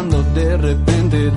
buscando de repente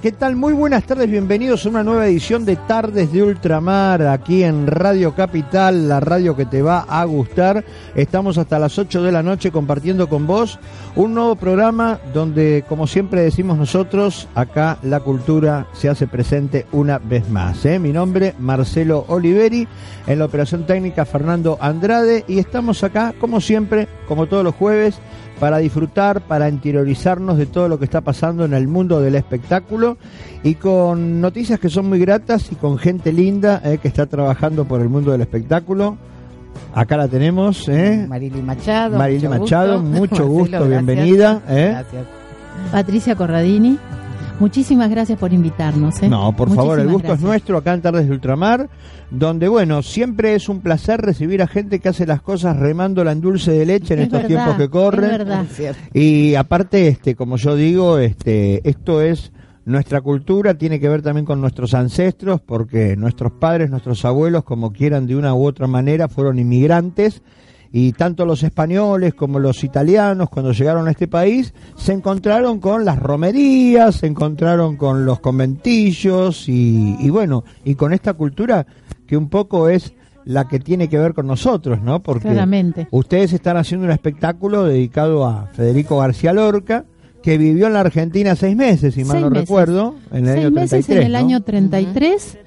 ¿qué tal? Muy buenas tardes, bienvenidos a una nueva edición de Tardes de Ultramar aquí en Radio Capital, la radio que te va a gustar. Estamos hasta las 8 de la noche compartiendo con vos un nuevo programa donde, como siempre decimos nosotros, acá la cultura se hace presente una vez más. ¿eh? Mi nombre, Marcelo Oliveri, en la operación técnica Fernando Andrade y estamos acá, como siempre, como todos los jueves, para disfrutar, para interiorizarnos de todo lo que está pasando en el mundo del espectáculo y con noticias que son muy gratas y con gente linda eh, que está trabajando por el mundo del espectáculo. Acá la tenemos, ¿eh? Marily Machado. Marily mucho Machado, gusto. mucho Marcelo, gusto, gracias. bienvenida, ¿eh? Gracias. Patricia Corradini, muchísimas gracias por invitarnos. ¿eh? No, por favor, el gusto es nuestro acá en Tardes de Ultramar, donde, bueno, siempre es un placer recibir a gente que hace las cosas remándola en dulce de leche en Es estos verdad, tiempos que corren. verdad. Es cierto. Y aparte, este, como yo digo, este, esto es nuestra cultura, tiene que ver también con nuestros ancestros, porque nuestros padres, nuestros abuelos, como quieran de una u otra manera, fueron inmigrantes. Y tanto los españoles como los italianos, cuando llegaron a este país, se encontraron con las romerías, se encontraron con los conventillos y, y bueno, y con esta cultura que un poco es la que tiene que ver con nosotros, ¿no? Porque Claramente. Ustedes están haciendo un espectáculo dedicado a Federico García Lorca, que vivió en la Argentina seis meses, si mal Seis no meses. recuerdo, en el Seis año meses 33. en el ¿no? año 33,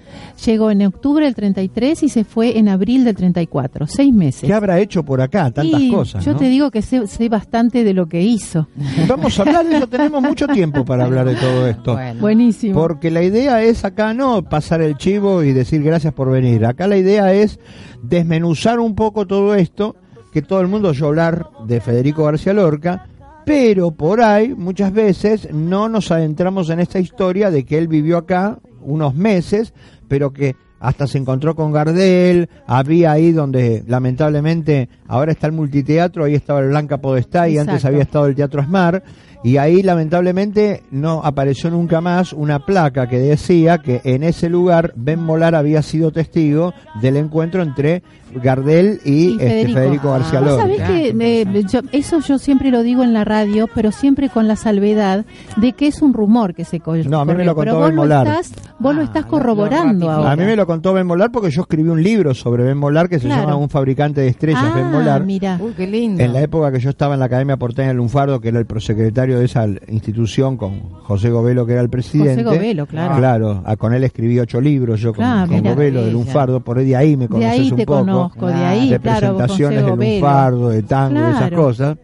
llegó en octubre del 33 y se fue en abril del 34. Seis meses. ¿Qué habrá hecho por acá? Tantas Y cosas. Yo ¿no? te digo que sé, sé bastante de lo que hizo. Vamos a hablar de eso, tenemos mucho tiempo para hablar de todo esto. Bueno, Buenísimo. Porque la idea es acá no pasar el chivo y decir gracias por venir. Acá la idea es desmenuzar un poco todo esto, que todo el mundo oyó hablar de Federico García Lorca, pero por ahí muchas veces no nos adentramos en esta historia de que él vivió acá unos meses, pero que hasta se encontró con Gardel, había ahí donde lamentablemente ahora está el multiteatro, ahí estaba el Blanca Podestá y antes había estado el Teatro Asmar, y ahí lamentablemente no apareció nunca más una placa que decía que en ese lugar Ben Molar había sido testigo del encuentro entre Gardel y, Y este, Federico. Federico García Ah, Vos Lorca. Claro, que eh, yo- eso yo siempre lo digo en la radio, pero siempre con la salvedad de que es un rumor que se co- No, a mí me lo contó pero Ben lo Molar. estás, vos lo Ah, estás lo- corroborando lo ahora. A mí me lo contó Ben Molar porque yo escribí un libro sobre Ben Molar que se Claro. llama Un fabricante de estrellas, ah, Ben Molar. mira. Uy, qué lindo. En la época que yo estaba en la Academia Porteña de Lunfardo, que era el prosecretario de esa institución, con José Gobelo, que era el presidente. José Gobelo, claro. Claro, a- con él escribí ocho libros, yo con, Claro, con mira. Gobelo de Lunfardo, por ahí de ahí me De conoces ahí un te poco. conozco, de Claro. ahí, de claro, presentaciones José de Gobelo. lunfardo, de tango, de esas Claro. cosas.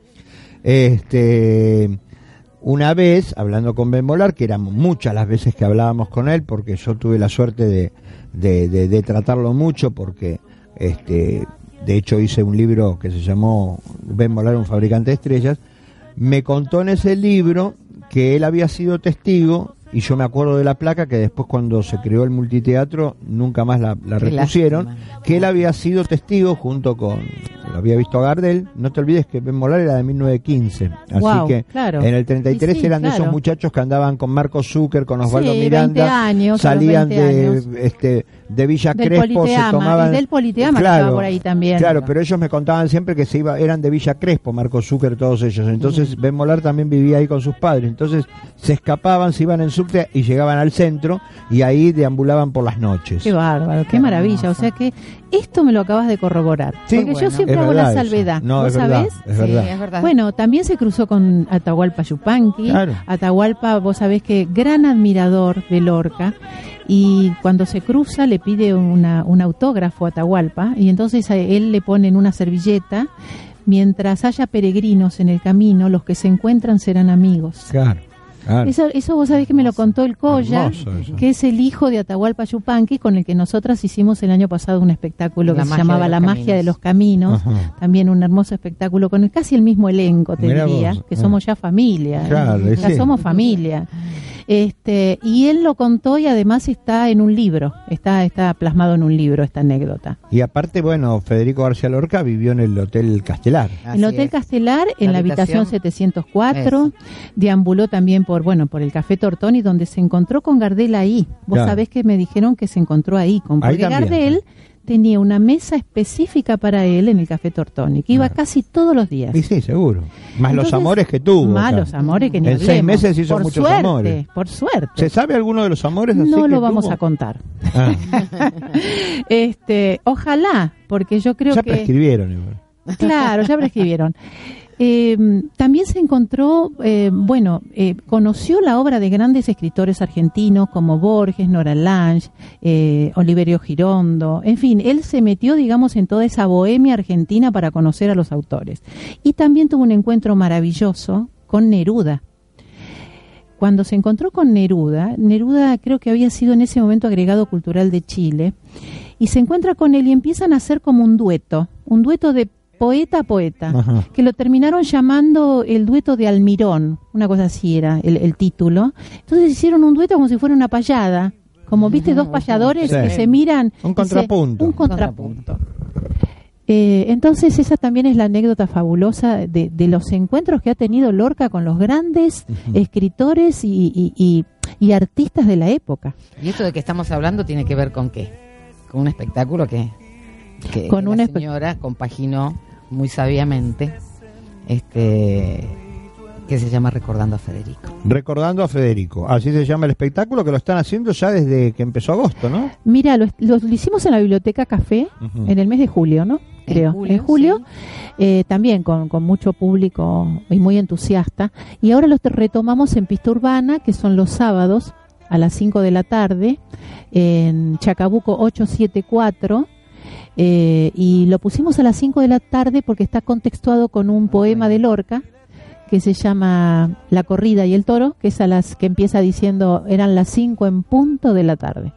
Este, una vez, hablando con Ben Molar, que eran muchas las veces que hablábamos con él, porque yo tuve la suerte de, de, de- de tratarlo mucho, porque este, de hecho hice un libro que se llamó Ben Molar, un fabricante de estrellas, me contó en ese libro que él había sido testigo y yo me acuerdo de la placa que después cuando se creó el multiteatro nunca más la, repusieron, lástima. que él había sido testigo junto con, lo había visto a Gardel, no te olvides que Ben Molar era de 1915, así que claro. en el 33 Sí, sí, eran de esos muchachos que andaban con Marco Zucker, con Osvaldo Sí, Miranda, 20 años, a los salían 20 de años. este de Villa Del Crespo, se tomaban y del Politeama que estaba por ahí también. Claro, pero ellos me contaban siempre que se iba, eran de Villa Crespo, Marco Zucker, todos ellos. Entonces Ben Molar también vivía ahí con sus padres. Entonces se escapaban, se iban en subte y llegaban al centro y ahí deambulaban por las noches. Qué bárbaro, qué, maravilla. O sea que esto me lo acabas de corroborar. Sí, porque yo siempre Es hago la salvedad. No, ¿Vos es verdad, es Sí, verdad. es verdad. Bueno, también se cruzó con Atahualpa Yupanqui. Claro. Atahualpa, vos sabés que gran admirador de Lorca. Y cuando se cruza le pide una, un autógrafo a Atahualpa. Y entonces a él le pone en una servilleta. Mientras haya peregrinos en el camino, los que se encuentran serán amigos. Claro. Claro. Eso, eso vos sabés que me lo contó el Coya, que es el hijo de Atahualpa Yupanqui, con el que nosotras hicimos el año pasado un espectáculo La que se llamaba La magia de los caminos. Ajá. También un hermoso espectáculo con el- casi el mismo elenco, te Mirá diría, vos, que ah. somos ya familia. ¿eh? Claro, y ya sí. somos familia. Este, y él lo contó y además está en un libro, está, está plasmado en un libro esta anécdota. Y aparte, bueno, Federico García Lorca vivió en el Hotel Castelar. En el Hotel es. Castelar, en la habitación, habitación. 704, Eso. deambuló también por, bueno, por el Café Tortoni, donde se encontró con Gardel ahí. Vos Claro. sabés que me dijeron que se encontró ahí, con Ahí porque también. Gardel tenía una mesa específica para él en el Café Tortoni, que iba Claro. casi todos los días. Y sí, seguro. Más los amores que tuvo. Más los amores que ni En seis meses hizo por muchos suerte, amores. Por suerte. ¿Se sabe alguno de los amores así no que lo vamos tuvo? a contar. Ah, este, ojalá, porque yo creo ya que prescribieron igual. Claro, ya prescribieron. Eh, también se encontró, eh, bueno, eh, conoció la obra de grandes escritores argentinos como Borges, Nora Lange, eh, Oliverio Girondo, en fin, él se metió, digamos, en toda esa bohemia argentina para conocer a los autores. Y también tuvo un encuentro maravilloso con Neruda. Cuando se encontró con Neruda, Neruda creo que había sido en ese momento agregado cultural de Chile, y se encuentra con él y empiezan a hacer como un dueto, un dueto de poeta a poeta, Ajá. que lo terminaron llamando el dueto de Almirón, una cosa así era el, el título. Entonces hicieron un dueto como si fuera una payada, como viste dos payadores Sí. que se miran. Un se- contrapunto. un contrapunto. Eh, entonces esa también es la anécdota fabulosa de, de los encuentros que ha tenido Lorca con los grandes escritores y, y- y- y artistas de la época. Y esto de que estamos hablando tiene que ver con qué? Con un espectáculo que, que Con la un espe- señora compaginó muy sabiamente, este, que se llama Recordando a Federico. Recordando a Federico. Así se llama el espectáculo que lo están haciendo ya desde que empezó agosto, ¿no? Mira, lo, lo- lo hicimos en la Biblioteca Café en el mes de julio, ¿no? En Creo. julio, en julio, sí. eh, también con, con mucho público y muy entusiasta. Y ahora lo te- retomamos en Pista Urbana, que son los sábados a las 5 de la tarde, en Chacabuco 874. Eh, y lo pusimos a las 5 de la tarde porque está contextuado con un poema de Lorca que se llama La corrida y el toro, que es a las que empieza diciendo eran las 5 en punto de la tarde.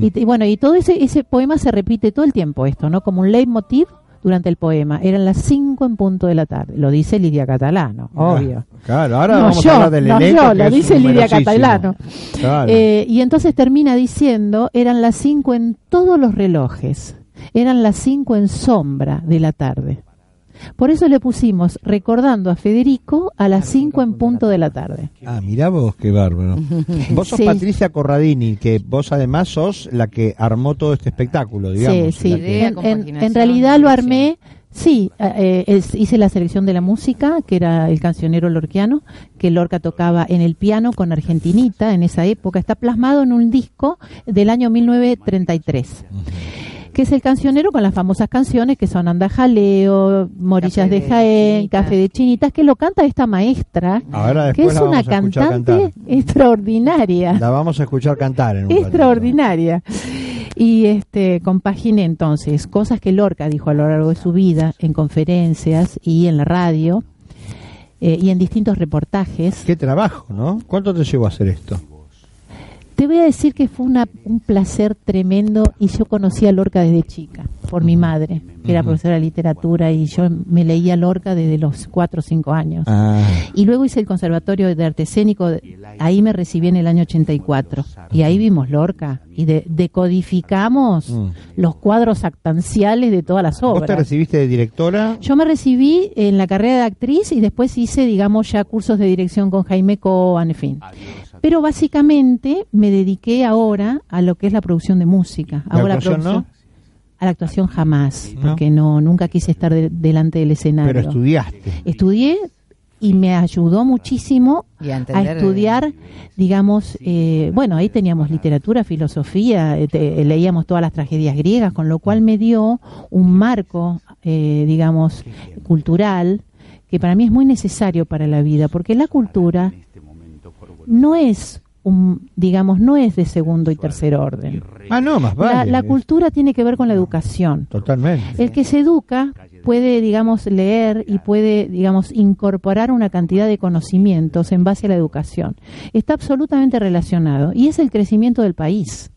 Y, y bueno, y todo ese, ese poema se repite todo el tiempo esto, ¿no? Como un leitmotiv durante el poema. Eran las 5 en punto de la tarde. Lo dice Lidia Catalano, obvio. Claro, ahora no vamos yo, a hablar del no elenco. yo, lo dice Lidia. Catalano. Claro. Eh, y entonces termina diciendo, eran las 5 en todos los relojes. Eran las 5 en sombra de la tarde. Por eso le pusimos recordando a Federico a las 5 en punto de la tarde. Ah, mirá vos, qué bárbaro. Vos sos Sí. Patricia Corradini, que vos además sos la que armó todo este espectáculo, digamos. sí, sí. que- En, en- compaginación, en realidad lo armé, sí, eh, es- hice la selección de la música, que era el cancionero lorquiano, que Lorca tocaba en el piano con Argentinita en esa época. Está plasmado en un disco del año 1933. Que es el cancionero con las famosas canciones que son Anda Jaleo, Morillas Café de de Jaén, Chinitas. Café de Chinitas, que lo canta esta maestra, Ahora que es una cantante extraordinaria La vamos a escuchar cantar en un extraordinaria. Y este compaginé entonces cosas que Lorca dijo a lo largo de su vida en conferencias y en la radio eh, y en distintos reportajes. Qué trabajo, ¿no? ¿Cuánto te llevó a hacer esto? Te voy a decir que fue una- un placer tremendo y yo conocí a Lorca desde chica, por mi madre, que era profesora de literatura y yo me leía Lorca desde los cuatro o cinco años. Ah, Y luego hice el Conservatorio de Arte Escénico, ahí me recibí en el año 84. Y ahí vimos Lorca y de- decodificamos Mm. los cuadros actanciales de todas las ¿Vos te obras. recibiste de directora? Yo me recibí en la carrera de actriz y después hice, digamos, ya cursos de dirección con Jaime Coan, en fin. Pero básicamente me dediqué ahora a lo que es la producción de música. ¿La Ahora actuación no? A la actuación jamás, No. porque no nunca quise estar de- delante del escenario. Pero estudiaste. Estudié y me ayudó muchísimo Y a estudiar, digamos, eh, bueno, ahí teníamos literatura, filosofía, eh, te- eh, leíamos todas las tragedias griegas, con lo cual me dio un marco, eh, digamos, cultural, que para mí es muy necesario para la vida, porque la cultura no es un, digamos, no es de segundo y tercer orden. Ah, no, más La, vale. la cultura tiene que ver con la educación. Totalmente. El que se educa puede, digamos, leer y puede, digamos, incorporar una cantidad de conocimientos en base a la educación. Está absolutamente relacionado y es el crecimiento del país.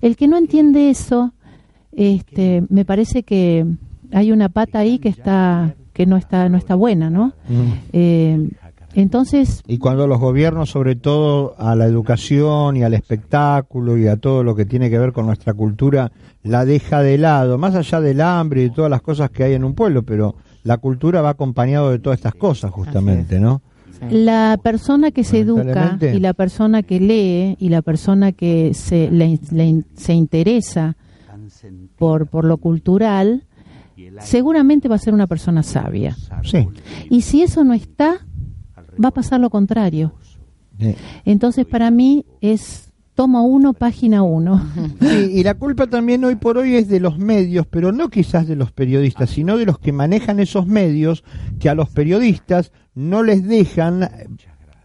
El que no entiende eso, este, me parece que hay una pata ahí que está que no está no está buena, ¿no? Mm. Eh, entonces Y cuando los gobiernos, sobre todo a la educación y al espectáculo y a todo lo que tiene que ver con nuestra cultura, la deja de lado, más allá del hambre y todas las cosas que hay en un pueblo, pero la cultura va acompañado de todas estas cosas justamente, ¿no? La persona que se educa y la persona que lee y la persona que se, le- le- se interesa por, por lo cultural, seguramente va a ser una persona sabia. Sí. Y si eso no está, va a pasar lo contrario. Entonces, para mí es tomo uno, página uno. Sí, y la culpa también hoy por hoy es de los medios, pero no quizás de los periodistas, sino de los que manejan esos medios que a los periodistas no les dejan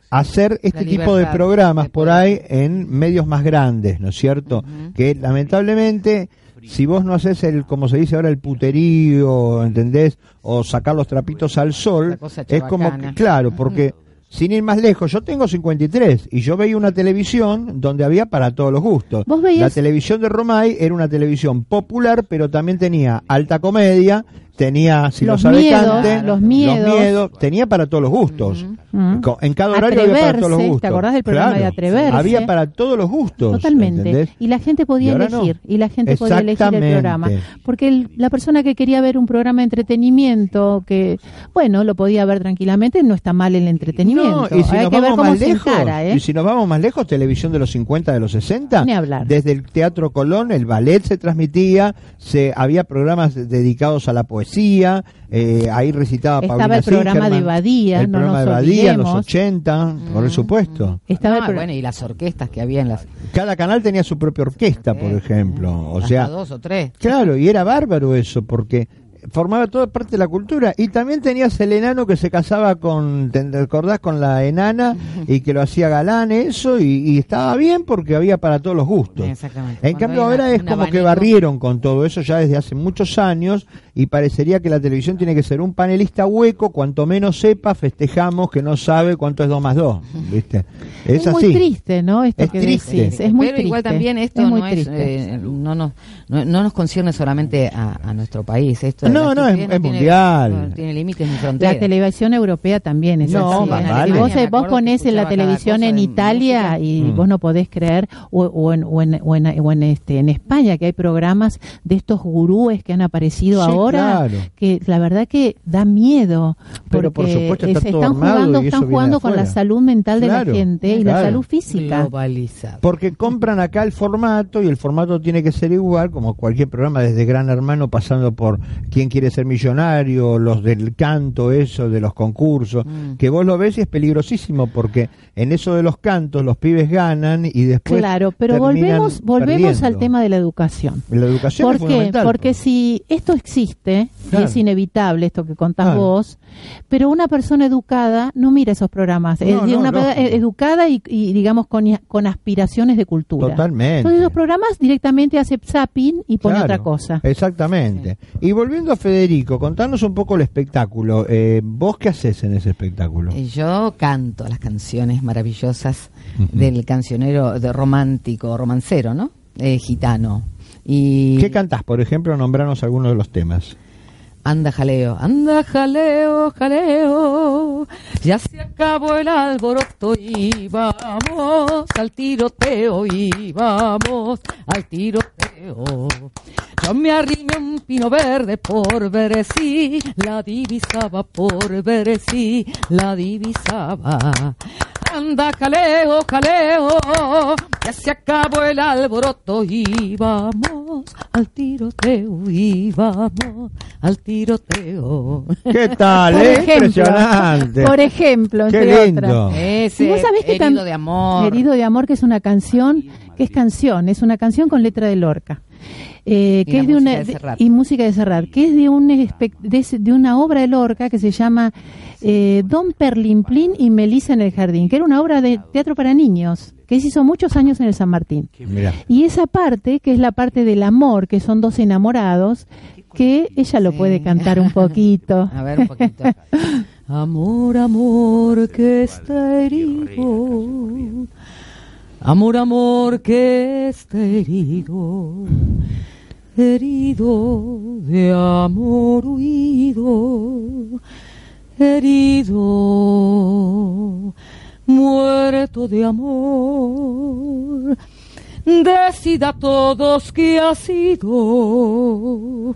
hacer este tipo de programas por ahí en medios más grandes, ¿no es cierto? Que lamentablemente si vos no haces el, como se dice ahora, el puterío, ¿entendés? O sacar los trapitos al sol, es como, que, claro, porque sin ir más lejos, yo tengo 53 y yo veía una televisión donde había para todos los gustos. ¿Vos veías? La televisión de Romay era una televisión popular, pero también tenía alta comedia, tenía, si Los lo sabe miedos, los miedos. tenía para todos los gustos. En cada horario había para todos los gustos. ¿te acordás del programa Claro. de Atreverse? Había para todos los gustos. Totalmente. ¿entendés? Y la gente Y podía no. elegir. Y la gente podía elegir el programa. Porque el- la persona que quería ver un programa de entretenimiento, que, bueno, lo podía ver tranquilamente, no está mal el entretenimiento. No, y si Hay nos que ver vamos cómo más se lejos, encara, ¿eh? y si nos vamos más lejos, televisión de los 50, de los 60, Ni hablar. desde el Teatro Colón, el ballet se transmitía, se había programas dedicados a la poesía, eh, ahí recitaba Estaba Paulina el programa Singerman, de Badía, el no programa nos de Badía en los olvidemos. 80, por supuesto. Estaba el Ah, pro- bueno, y las orquestas que había en las. Cada canal tenía su propia orquesta, por ejemplo, o hasta sea, dos o tres. Claro, y era bárbaro eso, porque formaba toda parte de la cultura. Y también tenías el enano que se casaba con, ¿te acordás? Con la enana y que lo hacía galán, eso, y, y estaba bien porque había para todos los gustos. Exactamente. En Cuando cambio hay ahora es un como que abanico- barrieron con todo eso ya desde hace muchos años y parecería que la televisión tiene que ser un panelista hueco, cuanto menos sepa, festejamos que no sabe cuánto es 2 más 2, ¿viste? Es, Es, así. muy triste, ¿no? Esto Es que triste. decís. Es muy Pero triste. igual también esto es muy no, es, triste. eh, no, nos, no, no nos concierne solamente a, a nuestro país. Esto No, la no, es- tiene- mundial. No tiene límites ni La fronteras. televisión europea también es No, así. más vale. Si vos, vos ponés en la televisión en Italia y Mm. vos no podés creer, o, o en, o, en, o, en, o en este, en España, que hay programas de estos gurúes que han aparecido Sí, ahora, claro. que la verdad que da miedo. Pero, por porque, supuesto, está se todo están armado jugando, y están jugando con la salud mental de Claro, la gente y la salud física. Globalizado. Porque compran acá el formato y el formato tiene que ser igual como cualquier programa, desde Gran Hermano pasando por quién quiere ser millonario, los del canto, eso, de los concursos, Mm. que vos lo ves y es peligrosísimo porque en eso de los cantos los pibes ganan y después. Claro, pero volvemos, volvemos al tema de la educación. La educación ¿Por es qué? fundamental. Porque si esto existe, Claro. y es inevitable esto que contás Claro. vos, pero una persona educada no mira esos programas. No, es decir, no, una pe- educada y, y, digamos con, con aspiraciones de cultura. Totalmente. Entonces los programas directamente hace zapping y pone Claro, otra cosa. Exactamente. Y volviendo a Federico, contanos un poco el espectáculo. Eh, ¿Vos qué haces en ese espectáculo? Eh, Yo canto las canciones maravillosas del cancionero de romántico, romancero, ¿no? Eh, gitano. Y ¿Qué cantás, por ejemplo? Nombranos algunos de los temas. Anda jaleo, anda jaleo, jaleo, ya se acabó el alboroto y vamos al tiroteo y vamos al tiroteo. Yo me arrimé un pino verde por ver si la divisaba, por ver si la divisaba. Anda jaleo, jaleo, ya se acabó el alboroto y vamos al tiroteo y vamos al tiroteo. ¿Qué tal? Por eh? ejemplo, Impresionante. por ejemplo, Qué entre lindo. otras. Ese Y vos sabés que herido de amor. Herido de amor, que es una canción, que es canción, es una canción con letra de Lorca. Eh, Y que es de música una de y música de Serrat, que es de un de, una obra de Lorca que se llama eh, Don Perlimplín y Melisa en el jardín, que era una obra de teatro para niños que se hizo muchos años en el San Martín. Y esa parte, que es la parte del amor, que son dos enamorados, que ella lo Sí. puede cantar un poquito. A ver un poquito. amor, amor que está herido. Amor, amor que está herido. Herido de amor huido. Herido. Muerto de amor. Decida todos que ha sido.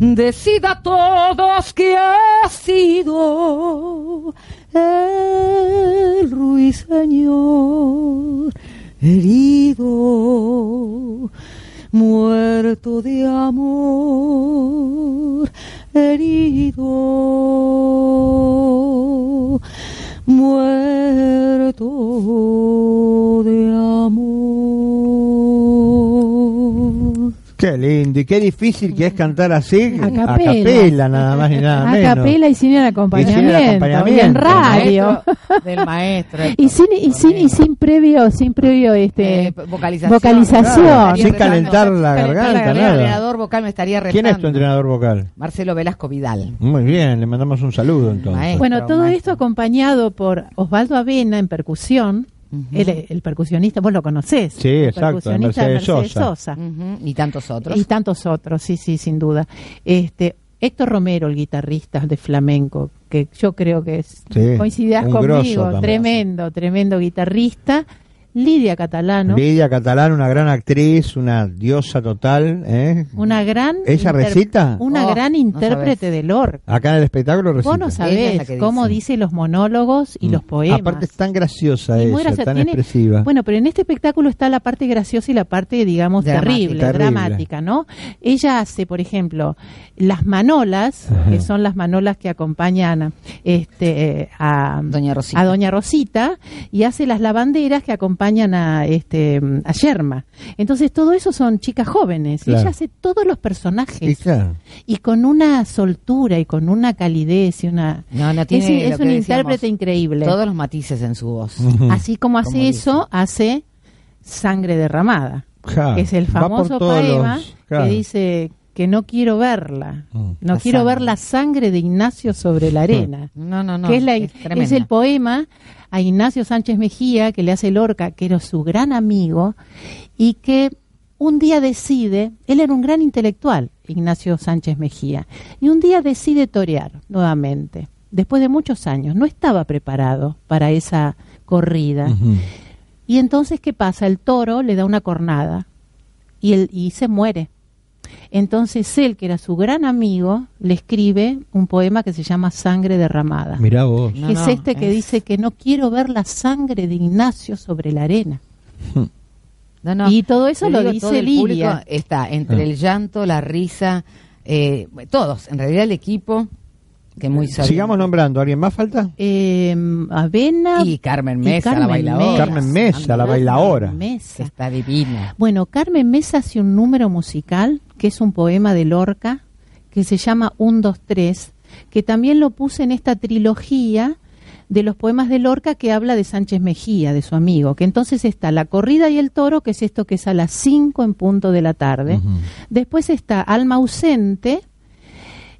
Decida todos que ha sido el ruiseñor herido, muerto de amor, herido, muerto de amor. Qué lindo y qué difícil que es cantar así. A capela. capela, nada más y nada A menos. capela y sin el acompañamiento. acompañamiento. Y en radio. Del maestro. Y sin, y sin, y sin previo, sin previo este Eh, vocalización. vocalización. Claro, sin calentar la garganta, El entrenador vocal me estaría retando. ¿Quién es tu entrenador vocal? Marcelo Velasco Vidal. Muy bien, le mandamos un saludo entonces. Maestro. Bueno, todo maestro. esto acompañado por Osvaldo Avena en percusión, Ujú. el, el percusionista, vos lo conocés. Sí, el exacto, percusionista de Mercedes Mercedes Sosa. Y tantos otros. Y tantos otros, sí, sí, sin duda. Este, Héctor Romero, el guitarrista de flamenco, que yo creo que es, Sí, conmigo, tremendo, tremendo guitarrista. Lidia Catalano, Lidia Catalán, una gran actriz, una diosa total. ¿eh? una gran... ¿Ella recita? Una Oh, gran intérprete de Lorca. Acá en el espectáculo recita. Vos no sabés cómo dice. los monólogos y Mm. los poemas. Aparte es tan graciosa Y ella, muy graciosa, tan tiene- expresiva. Bueno, pero en este espectáculo está la parte graciosa y la parte, digamos, Dramática. terrible, Terrible. dramática, ¿no? Ella hace, por ejemplo, las manolas, Ajá. que son las manolas que acompañan este, a, Doña Rosita. a Doña Rosita, y hace las lavanderas que acompañan a, este, a Yerma. Entonces, todo eso son chicas jóvenes. Y ella hace todos los Y personajes. claro. Y con una soltura y con una calidez y una... No, no Es, tiene es un decíamos, intérprete increíble. Todos los matices en su voz. Así como hace Como dice. eso, hace Sangre derramada, Ja, que es el famoso poema los- que dice que no quiero verla, Mm. no quiero ver la sangre de Ignacio sobre la arena. No, no, no. que es, la- es, es el poema a Ignacio Sánchez Mejía que le hace Lorca, que era su gran amigo y que un día decide, él era un gran intelectual, Ignacio Sánchez Mejía, y un día decide torear nuevamente, después de muchos años, no estaba preparado para esa corrida. Y entonces, ¿qué pasa? El toro le da una cornada y, él, y se muere. Entonces él, que era su gran amigo, le escribe un poema que se llama Sangre derramada. Mirá vos. No, que es no, este que es- dice que no quiero ver la sangre de Ignacio sobre la arena. No, no. Y todo eso lo digo, dice todo el Lidia. público está entre Ah. el llanto, la risa, eh, todos. En realidad el equipo, que muy sabido. Sigamos nombrando. ¿Alguien más falta? Eh, Avena Y Carmen y Mesa, la bailadora. Carmen Mesa, la bailadora. Mesa. está divina. Bueno, Carmen Mesa hace un número musical, que es un poema de Lorca, que se llama Un, dos, tres, que también lo puse en esta trilogía de los poemas de Lorca que habla de Sánchez Mejía, de su amigo, que entonces está La corrida y el toro, que es esto que es a las 5 en punto de la tarde. Después está Alma ausente,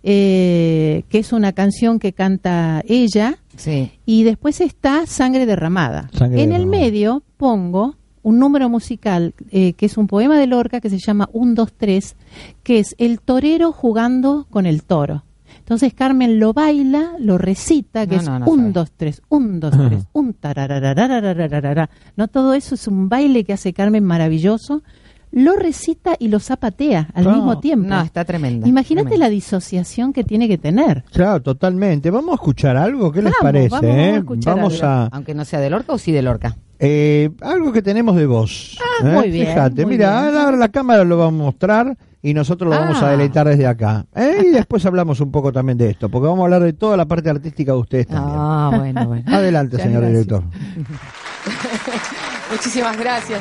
eh, que es una canción que canta ella, Sí. y después está Sangre derramada. Sangre en el medio pongo un número musical eh, que es un poema de Lorca que se llama Un, dos, tres, que es el torero jugando con el toro. Entonces Carmen lo baila, lo recita, que No, es no, no un, sabe. dos, tres, un, dos, tres, un tararararararararara. No todo eso es un baile que hace Carmen maravilloso. Lo recita y lo zapatea al No, mismo tiempo. No, está tremenda. Imagínate la disociación que tiene que tener. Claro, totalmente. Vamos a escuchar algo. ¿Qué les parece? vamos, vamos a eh? escuchar Vamos algo. a Aunque no sea de Lorca o sí de Lorca. Eh, algo que tenemos de voz. Ah, ¿eh? muy bien, Fíjate, muy mira, bien. ahora la cámara lo vamos a mostrar y nosotros lo vamos a Ah. deleitar desde acá. ¿eh? Y después hablamos un poco también de esto, porque vamos a hablar de toda la parte artística de ustedes también. Ah, bueno, bueno. Adelante, señor gracias. director. Muchísimas gracias.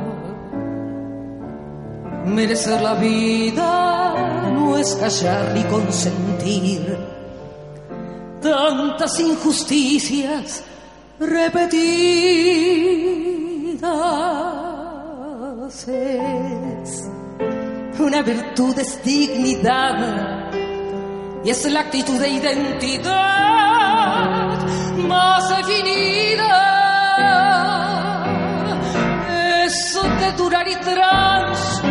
Merecer la vida no es callar ni consentir tantas injusticias repetidas. Es una virtud, es dignidad y es la actitud de identidad más definida. Eso de durar y transcurrir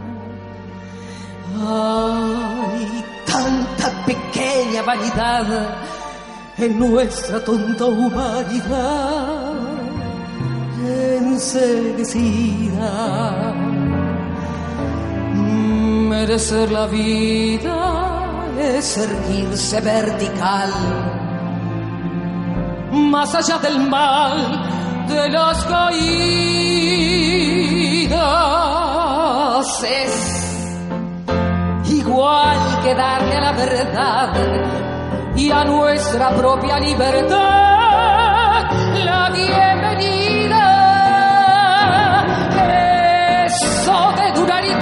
Hay tanta pequeña vanidad en nuestra tonta humanidad enseguecida. Merecer la vida es erguirse vertical, más allá del mal de las caídas. Igual que darle a la verdad y a nuestra propia libertad la bienvenida. Eso de durar y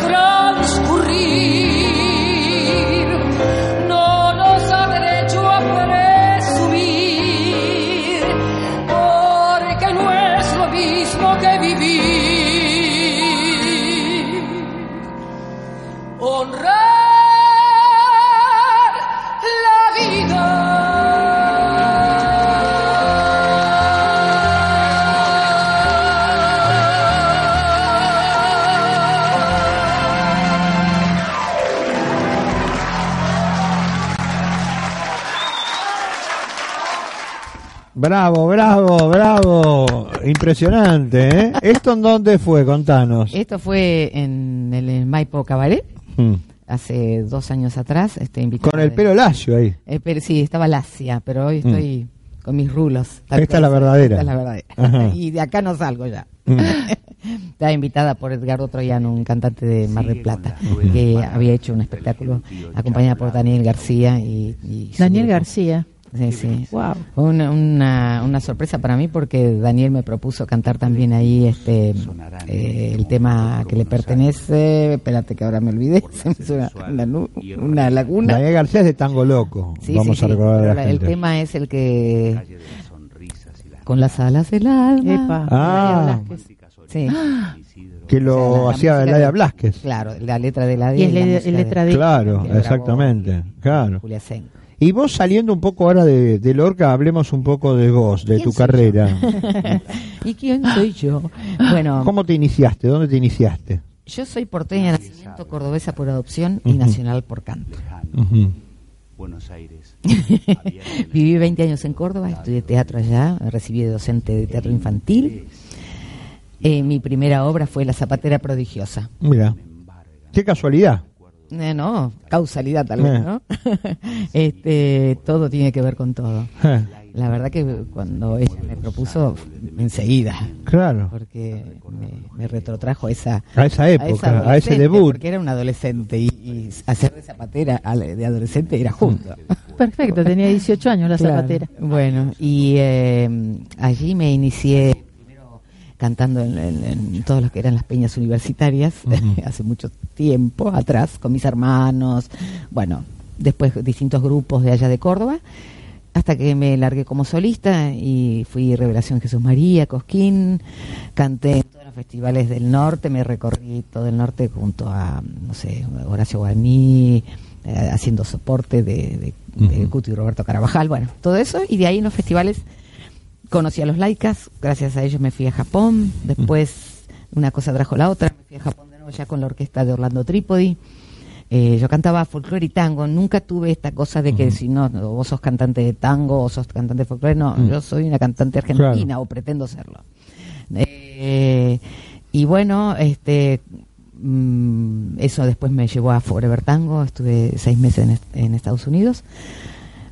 Bravo, bravo, bravo. Impresionante, ¿eh? ¿Esto en dónde fue? Contanos. Esto fue en el Maipo Cabaret, Mm. hace dos años atrás. Este, invitada Con el de- pelo lacio ahí. Eh, pero sí, estaba lacia, pero hoy estoy con mis rulos. Esta es la verdadera. Esta es la verdadera. Ajá. y de acá no salgo ya. Mm. Estaba invitada por Edgardo Troyano, un cantante de Mar del Plata, que había hecho un espectáculo acompañada por Daniel García y, Daniel. García. Sí, sí. Wow. Fue una, una, una sorpresa para mí porque Daniel me propuso cantar también ahí este eh, el tema que le pertenece. Espérate que ahora me olvidé. Se me suena una, una laguna. Daniel García es de Tango Loco. Sí, Vamos sí, a sí, recordar a la la- el tema es el que con las alas del alma. Epa. Ah, Sí, que lo O sea, la- la hacía música Eladia de- Blasquez. claro, la letra de la Y es la letra de- Claro, grabó exactamente. Claro. Julia Senko. Y vos saliendo un poco ahora de, de Lorca, hablemos un poco de vos, de ¿Quién tu carrera. ¿Y quién soy yo? Bueno, ¿Cómo te iniciaste? ¿Dónde te iniciaste? yo soy porteña de nacimiento, cordobesa por adopción y nacional por canto. Buenos Aires. Viví 20 años en Córdoba, estudié teatro allá, recibí de docente de teatro infantil. Eh, mi primera obra fue La Zapatera Prodigiosa. Mira, qué casualidad. Eh, no, causalidad tal vez, Eh. ¿no? este, todo tiene que ver con todo. Eh, La verdad que cuando ella me propuso, enseguida, claro, porque me, me retrotrajo a esa, a esa época, a, ese debut. Porque era un adolescente y, y hacer de zapatera al- de adolescente era junto. Perfecto, tenía 18 años la Claro. zapatera. Bueno, y eh, allí me inicié cantando en, en- en todos los que eran las peñas universitarias, hace mucho tiempo atrás, con mis hermanos, bueno, después distintos grupos de allá de Córdoba, hasta que me largué como solista y fui Revelación Jesús María, Cosquín, canté en todos los festivales del norte, me recorrí todo el norte junto a, no sé, Horacio Guaní, eh, haciendo soporte de, de. Cuti y Roberto Carabajal, bueno, todo eso, y de ahí en los festivales conocí a los laicas, gracias a ellos me fui a Japón, después una cosa trajo la otra, me fui a Japón de nuevo ya con la orquesta de Orlando Trípodi. Eh, yo cantaba folclore y tango, nunca tuve esta cosa de que si no, vos sos cantante de tango o sos cantante de folclore, no, Mm. yo soy una cantante argentina Claro. o pretendo serlo. Eh, y bueno, este mm, eso después me llevó a Forever Tango, estuve seis meses en, est- en Estados Unidos.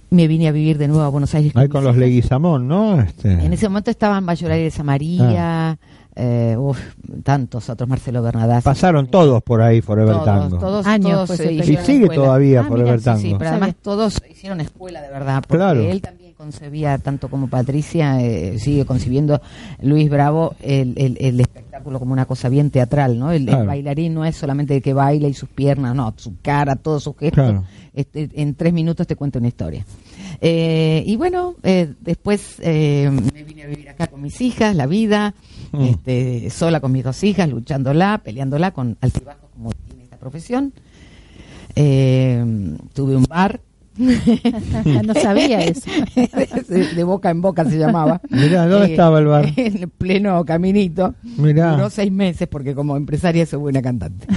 Me vine a vivir de nuevo a Buenos Aires. Ahí mis con los. Leguizamón, ¿no? Este, En ese momento estaban Mayor Aires María, eh, uf, tantos otros, Marcelo Bernadás. Pasaron todos por ahí, Forever todos, Tango. todos, Años todos, hicieron y sigue escuela. todavía Ah, Forever mira, Sí, Tango. sí, pero además todos hicieron escuela de verdad, porque Claro. él también concebía, tanto como Patricia, eh, sigue concibiendo Luis Bravo el, el- el espectáculo como una cosa bien teatral, ¿no? El, bailarín no es solamente el que baila y sus piernas, no, su cara, todos sus gestos. Claro. Este, en tres minutos te cuento una historia. Eh, y bueno, eh, después eh, me vine a vivir acá con mis hijas, la vida, Mm. este, sola con mis dos hijas, luchándola, peleándola con altibajos como tiene esta profesión. Eh, tuve un bar. no sabía eso. de, de boca en boca se llamaba. Mirá, ¿dónde Eh, estaba el bar? En el pleno caminito. Mirá. Duró seis meses porque como empresaria soy buena cantante.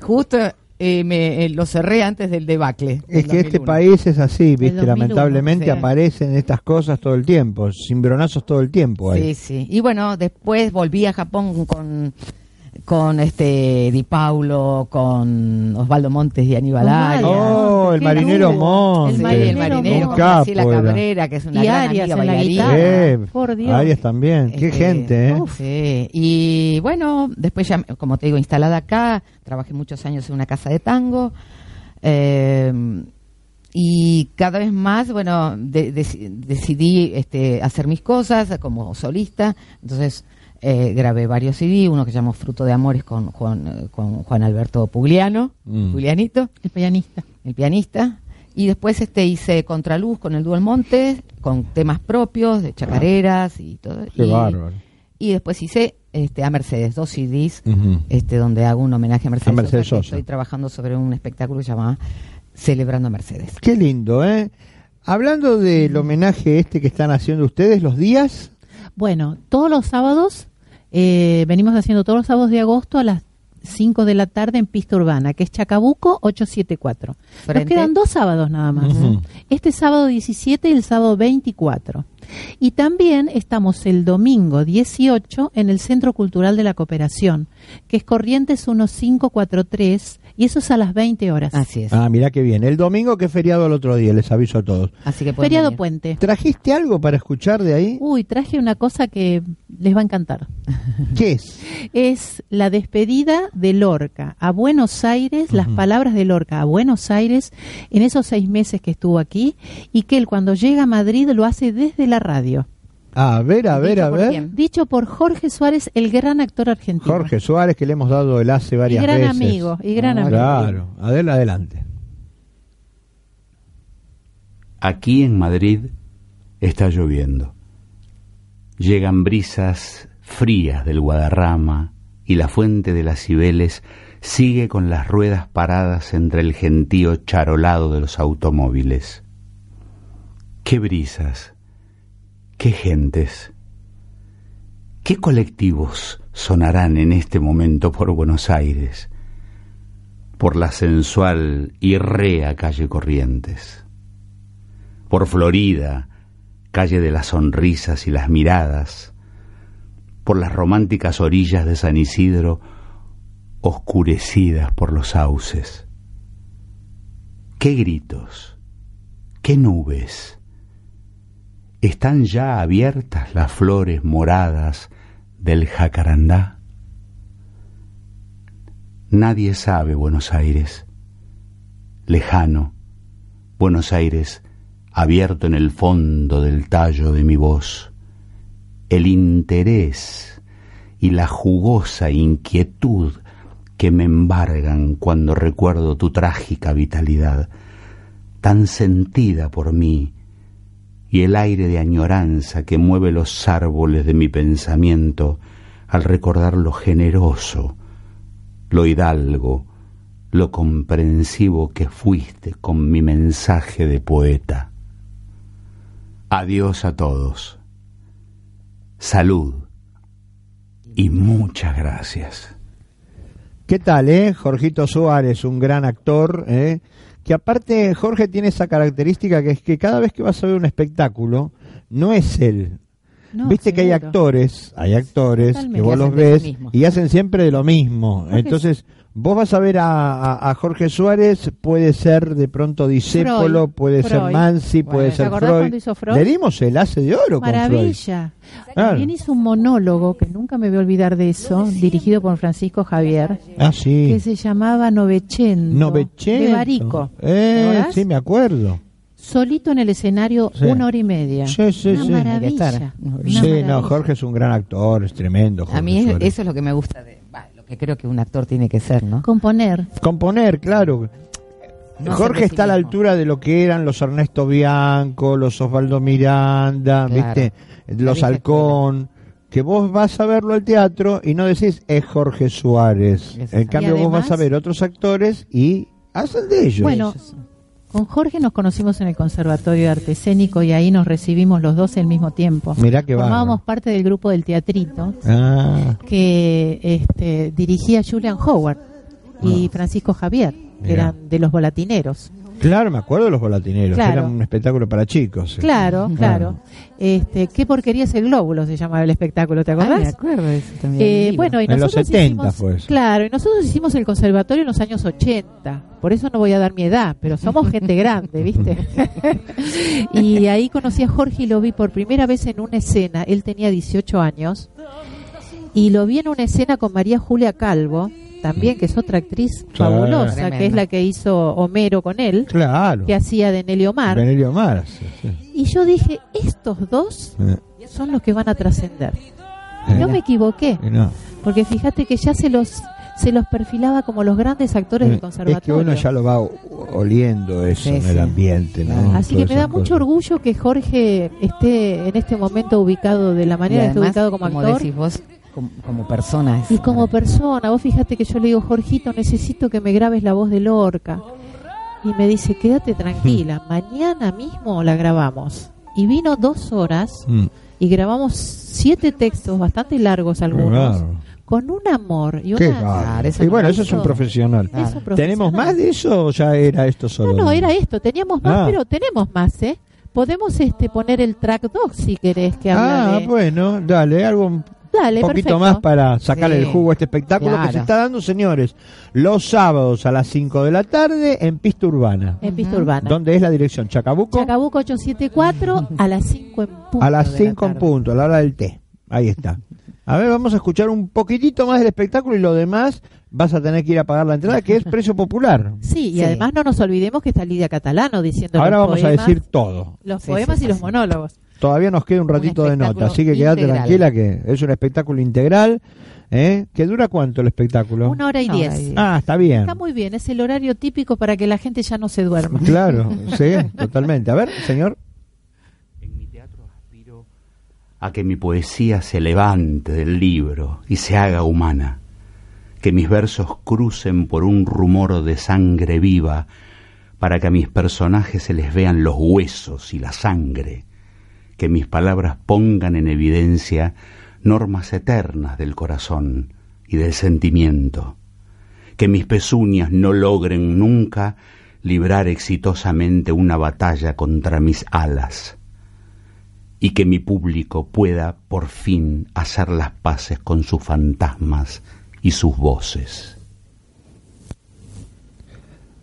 Justo eh, me eh, lo cerré antes del debacle. Es del que este 2001. país es así, ¿viste? 2001, Lamentablemente sí. aparecen estas cosas todo el tiempo, cimbronazos todo el tiempo ahí. Sí, sí. Y bueno, después volví a Japón con con este Di Paulo, con Osvaldo Montes y Aníbal. Arias. Oh, el marinero. Montes. El el marinero marinero, Un capo era. Cabrera, que es una Y gran Arias amiga en la bailarina. guitarra. Eh, Por Dios. Arias también, qué Este, gente, ¿eh? uf, sí. Y bueno, después ya, como te digo, instalada acá, trabajé muchos años en una casa de tango. eh, y cada vez más, bueno, de- deci- decidí este, hacer mis cosas como solista. Entonces eh, grabé varios CD, uno que llamó Fruto de Amores con Juan, eh, con Juan Alberto Pugliano, Mm. Puglianito El pianista. el pianista. Y después este hice Contraluz con el Dual Monte, con temas propios de chacareras y todo. Qué y, bárbaro. y después hice este a Mercedes, dos CDs, Ujú. este donde hago un homenaje a Mercedes, A Mercedes Sosa, que Sosa. Estoy trabajando sobre un espectáculo que se llama Celebrando a Mercedes. Qué lindo, ¿eh? Hablando del homenaje este que están haciendo ustedes, los días, Bueno, todos los sábados, eh, venimos haciendo todos los sábados de agosto a las 5 de la tarde en pista urbana, que es Chacabuco 874. Nos Frente- quedan dos sábados nada más. Este sábado 17 y el sábado 24. Y también estamos el domingo 18 en el Centro Cultural de la Cooperación, que es Corrientes 1543, y eso es a las 20 horas. Así es. ah, mirá qué bien. El domingo que es feriado el otro día, les aviso a todos. Así que Feriado venir. Puente. ¿Trajiste algo para escuchar de ahí? Uy, traje una cosa que les va a encantar. ¿Qué es? es la despedida de Lorca a Buenos Aires, las palabras de Lorca a Buenos Aires en esos seis meses que estuvo aquí y que él cuando llega a Madrid lo hace desde la radio. A ver, a ver, Dicho a por ver. quién. Dicho por Jorge Suárez, el gran actor argentino. Jorge Suárez, que le hemos dado el hace y varias gran veces. amigo, y gran Ah, amigo. Claro, Adel, adelante. Aquí en Madrid está lloviendo. Llegan brisas frías del Guadarrama y la fuente de las Cibeles sigue con las ruedas paradas entre el gentío charolado de los automóviles. ¡Qué brisas! ¡Qué gentes! ¿Qué colectivos sonarán en este momento por Buenos Aires? Por la sensual y rea calle Corrientes por Florida, calle de las sonrisas y las miradas, por las románticas orillas de San Isidro, oscurecidas por los sauces. ¿Qué gritos? ¿Qué nubes? ¿Están ya abiertas las flores moradas del jacarandá? Nadie sabe Buenos Aires, lejano, Buenos Aires abierto en el fondo del tallo de mi voz, el interés y la jugosa inquietud que me embargan cuando recuerdo tu trágica vitalidad, tan sentida por mí, y el aire de añoranza que mueve los árboles de mi pensamiento al recordar lo generoso, lo hidalgo, lo comprensivo que fuiste con mi mensaje de poeta. Adiós a todos. Salud y muchas gracias. ¿Qué tal, eh? Jorgito Suárez, un gran actor, ¿eh? Que aparte Jorge tiene esa característica que es que cada vez que vas a ver un espectáculo, no es él. No, Viste que hay actores, hay actores Totalmente. que vos los lo ves y hacen siempre de lo mismo. Jorge- Entonces, vos vas a ver a, a- a Jorge Suárez, puede ser de pronto Discépolo, Freud, puede ser. Mansi, Bueno, puede ¿te ser Freud. cuando hizo Freud? Le dimos el hace de oro con Freud. Maravilla. Claro. También hizo un monólogo, que nunca me voy a olvidar de eso, dirigido por Francisco Javier, Ah, sí. que se llamaba Novecento. Novecento. De Barico. ¿Te Eh, sí, me acuerdo. Solito en el escenario, Sí. una hora y media. Sí, sí, una sí. maravilla. Una Sí, maravilla. no, Jorge es un gran actor, es tremendo. Jorge A mí es- eso es lo que me gusta de, bah, lo que creo que un actor tiene que ser, ¿no? Componer. Componer, claro. No Jorge está a la altura de lo que eran los Ernesto Bianco, los Osvaldo Miranda, Claro. ¿viste? Los Halcón. Que vos vas a verlo al teatro y no decís es Jorge Suárez. En cambio, vos vas a ver otros actores y hacen de ellos. Bueno, Ellos- con Jorge nos conocimos en el Conservatorio de Arte Escénico y ahí nos recibimos los dos al mismo tiempo. Mirá qué Formábamos bárbaro. parte del grupo del teatrito Ah, que este, dirigía Julian Howard y Francisco Javier, que Ah. Mirá. eran de los volatineros. Claro, me acuerdo de los volatineros. Claro. Era un espectáculo para chicos. Claro, Claro. claro. Este, ¿Qué porquería es el glóbulo? Se llamaba el espectáculo, ¿te Ah, acordás? me acuerdo de eso también. Eh, bueno, y En los nosotros 70 hicimos, fue eso. Claro, y nosotros hicimos el conservatorio en los años 80. Por eso no voy a dar mi edad, pero somos gente grande, ¿viste? y ahí conocí a Jorge y lo vi por primera vez en una escena. Él tenía 18 años. Y lo vi en una escena con María Julia Calvo, también, que es otra actriz fabulosa, Tremenda. que es la que hizo Homero con él, Claro. que hacía de Nelly Omar. Benelio Mar. sí, sí. Y yo dije, estos dos Eh, son los que van a trascender. Eh, no me equivoqué. y no. Porque fíjate que ya se los se los perfilaba como los grandes actores del Es que conservatorio. uno ya lo va oliendo eso Sí, en el ambiente, ¿no? Así Todas que me da mucho cosas. orgullo que Jorge esté en este momento ubicado de la manera que está ubicado como actor decís vos, como, como persona. es y como persona. Vos fíjate que yo le digo, Jorgito, necesito que me grabes la voz de Lorca. Y me dice, quédate tranquila, mañana mismo la grabamos. Y vino dos horas Mm, y grabamos siete textos bastante largos algunos, claro. con un amor y Qué una... Claro, y no bueno, eso es un profesional. Es un profesional. ¿Tenemos más de eso o ya era esto solo? No, no, era esto. Teníamos más, Ah. pero tenemos más, ¿eh? Podemos este poner el track 2 si querés que habla Ah, de... bueno, dale, algo un poquito perfecto. más para sacarle Sí, el jugo a este espectáculo que se está dando, señores, los sábados a las 5 de la tarde en Pista Urbana. En pista urbana. ¿Dónde es la dirección? Chacabuco. Chacabuco 874 a las 5 en punto. a las de la 5 en punto, a la hora del té. Ahí está. A ver, vamos a escuchar un poquitito más del espectáculo y lo demás vas a tener que ir a pagar la entrada, que es precio popular. Sí, y Sí. además no nos olvidemos que está Lidia Catalano diciendo Ahora los vamos poemas, a decir todo. los Sí, poemas sí, y los monólogos. Todavía nos queda un ratito de nota, así que quédate tranquila que es un espectáculo integral. ¿eh? ¿Que dura cuánto el espectáculo? Una hora y Una hora diez. y diez. Ah, está bien. Está muy bien, es el horario típico para que la gente ya no se duerma. Claro, sí, totalmente. A ver, señor. En mi teatro aspiro a que mi poesía se levante del libro y se haga humana, que mis versos crucen por un rumor de sangre viva, para que a mis personajes se les vean los huesos y la sangre, que mis palabras pongan en evidencia normas eternas del corazón y del sentimiento, que mis pezuñas no logren nunca librar exitosamente una batalla contra mis alas, y que mi público pueda por fin hacer las paces con sus fantasmas y sus voces.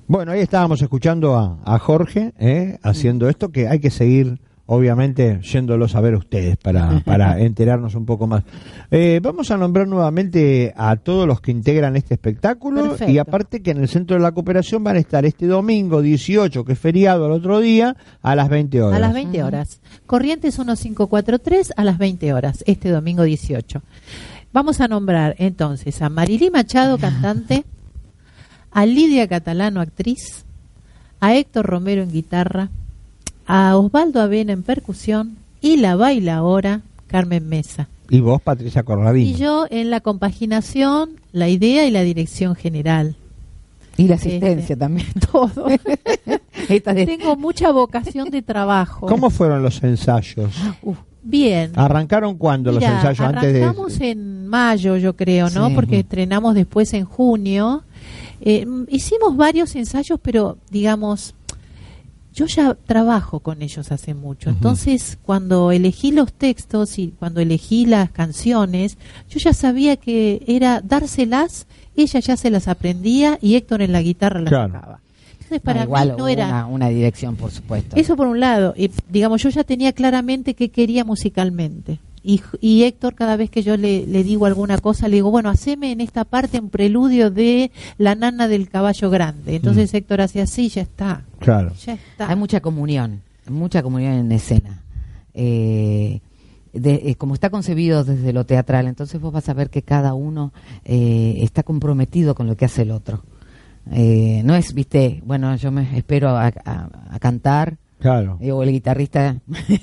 Bueno, ahí estábamos escuchando a, Jorge ¿eh? haciendo esto, que hay que seguir, obviamente, yéndolos a ver ustedes para, para enterarnos un poco más. Eh, vamos a nombrar nuevamente a todos los que integran este espectáculo Perfecto. y aparte que en el Centro de la Cooperación van a estar este domingo 18, que es feriado al otro día, a las 20 horas. A las 20 horas. Corrientes 1543 a las 20 horas, este domingo 18. Vamos a nombrar entonces a Marilí Machado, cantante, a Lidia Catalano, actriz, a Héctor Romero en guitarra, a Osvaldo Avena en percusión y la bailaora Carmen Mesa. Y vos, Patricia Corradini. Y yo en la compaginación, la idea y la dirección general. Y la asistencia también. todo. Tengo mucha vocación de trabajo. ¿Cómo fueron los ensayos? Bien. ¿Arrancaron cuándo los ensayos? Antes de... arrancamos en mayo, yo creo, ¿no? Sí. Porque estrenamos después en junio. Eh, hicimos varios ensayos, pero digamos, yo ya trabajo con ellos hace mucho. Entonces, cuando elegí los textos y cuando elegí las canciones, yo ya sabía que era dárselas, ella ya se las aprendía y Héctor en la guitarra las Claro. tocaba. Entonces, para No, igual mí no era... una, una dirección, por supuesto. Eso por un lado, y, digamos, yo ya tenía claramente qué quería musicalmente. Y, y Héctor, cada vez que yo le, le digo alguna cosa, le digo, bueno, haceme en esta parte un preludio de la nana del caballo grande. Entonces Héctor hace así, ya está, Claro. ya está. Hay mucha comunión, mucha comunión en escena. Eh, de- eh, como está concebido desde lo teatral, entonces vos vas a ver que cada uno eh, está comprometido con lo que hace el otro. Eh, no es, viste, bueno, yo me espero a, a- a cantar, Claro. eh, o el guitarrista.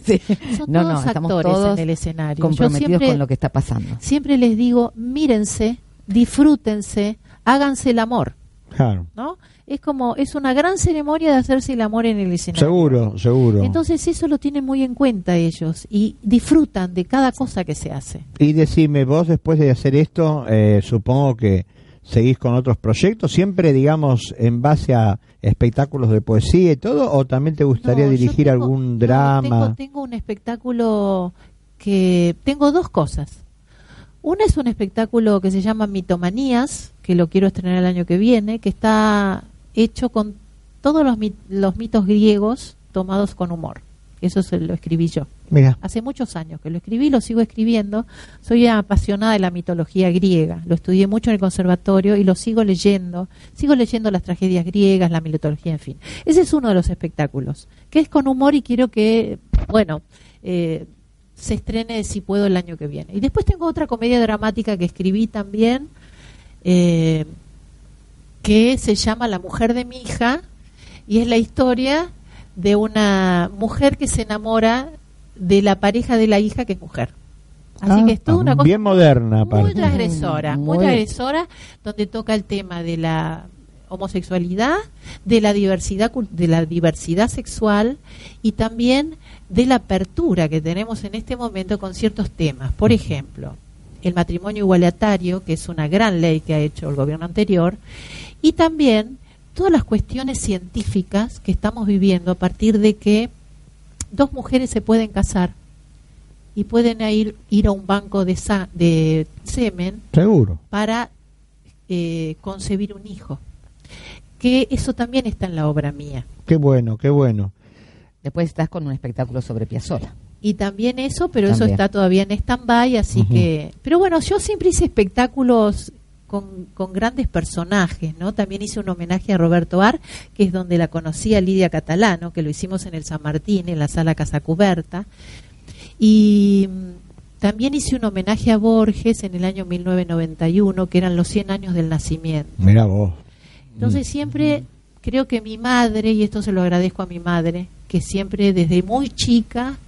sí. Son no, todos no, estamos actores todos en el escenario. Comprometidos siempre, con lo que está pasando. siempre les digo, mírense, disfrútense, háganse el amor, Claro. ¿no? Es como, es una gran ceremonia de hacerse el amor en el escenario. Seguro, seguro. Entonces eso lo tienen muy en cuenta ellos y disfrutan de cada cosa que se hace. Y decime, vos después de hacer esto, eh, supongo que seguís con otros proyectos, siempre, digamos, en base a espectáculos de poesía y todo, o también te gustaría No, dirigir tengo- algún no, drama. tengo, tengo un espectáculo que tengo dos cosas. Una es un espectáculo que se llama Mitomanías, que lo quiero estrenar el año que viene, que está hecho con todos los, mit- los mitos griegos tomados con humor. Eso se lo escribí yo. Mira, Hace muchos años que lo escribí, lo sigo escribiendo. Soy apasionada de la mitología griega. Lo estudié mucho en el conservatorio y lo sigo leyendo. Sigo leyendo las tragedias griegas, la mitología, en fin. Ese es uno de los espectáculos, que es con humor y quiero que, bueno, eh, se estrene si puedo el año que viene. Y después tengo otra comedia dramática que escribí también, eh, que se llama La mujer de mi hija y es la historia de una mujer que se enamora de la pareja de la hija que es mujer. Así Ah, que es toda una cosa bien moderna, muy aparte. transgresora, muy Muy- transgresora, donde toca el tema de la homosexualidad, de la diversidad de la diversidad sexual y también de la apertura que tenemos en este momento con ciertos temas. Por ejemplo, el matrimonio igualitario, que es una gran ley que ha hecho el gobierno anterior, y también todas las cuestiones científicas que estamos viviendo a partir de que dos mujeres se pueden casar y pueden ir, ir a un banco de, sa- de semen Seguro. para eh, concebir un hijo. Que eso también está en la obra mía. Qué bueno, qué bueno. Después estás con un espectáculo sobre Piazzolla. Y también eso, pero eso está todavía en stand-by, así que... Pero bueno, yo siempre hice espectáculos con, con grandes personajes, ¿no? También hice un homenaje a Roberto Ar, que es donde la conocí a Lidia Catalano, que lo hicimos en el San Martín, en la sala Casa Cuberta. Y mm, también hice un homenaje a Borges en el año 1991, que eran los 100 años del nacimiento. Mira vos. Entonces siempre creo que mi madre, y esto se lo agradezco a mi madre, que siempre desde muy chica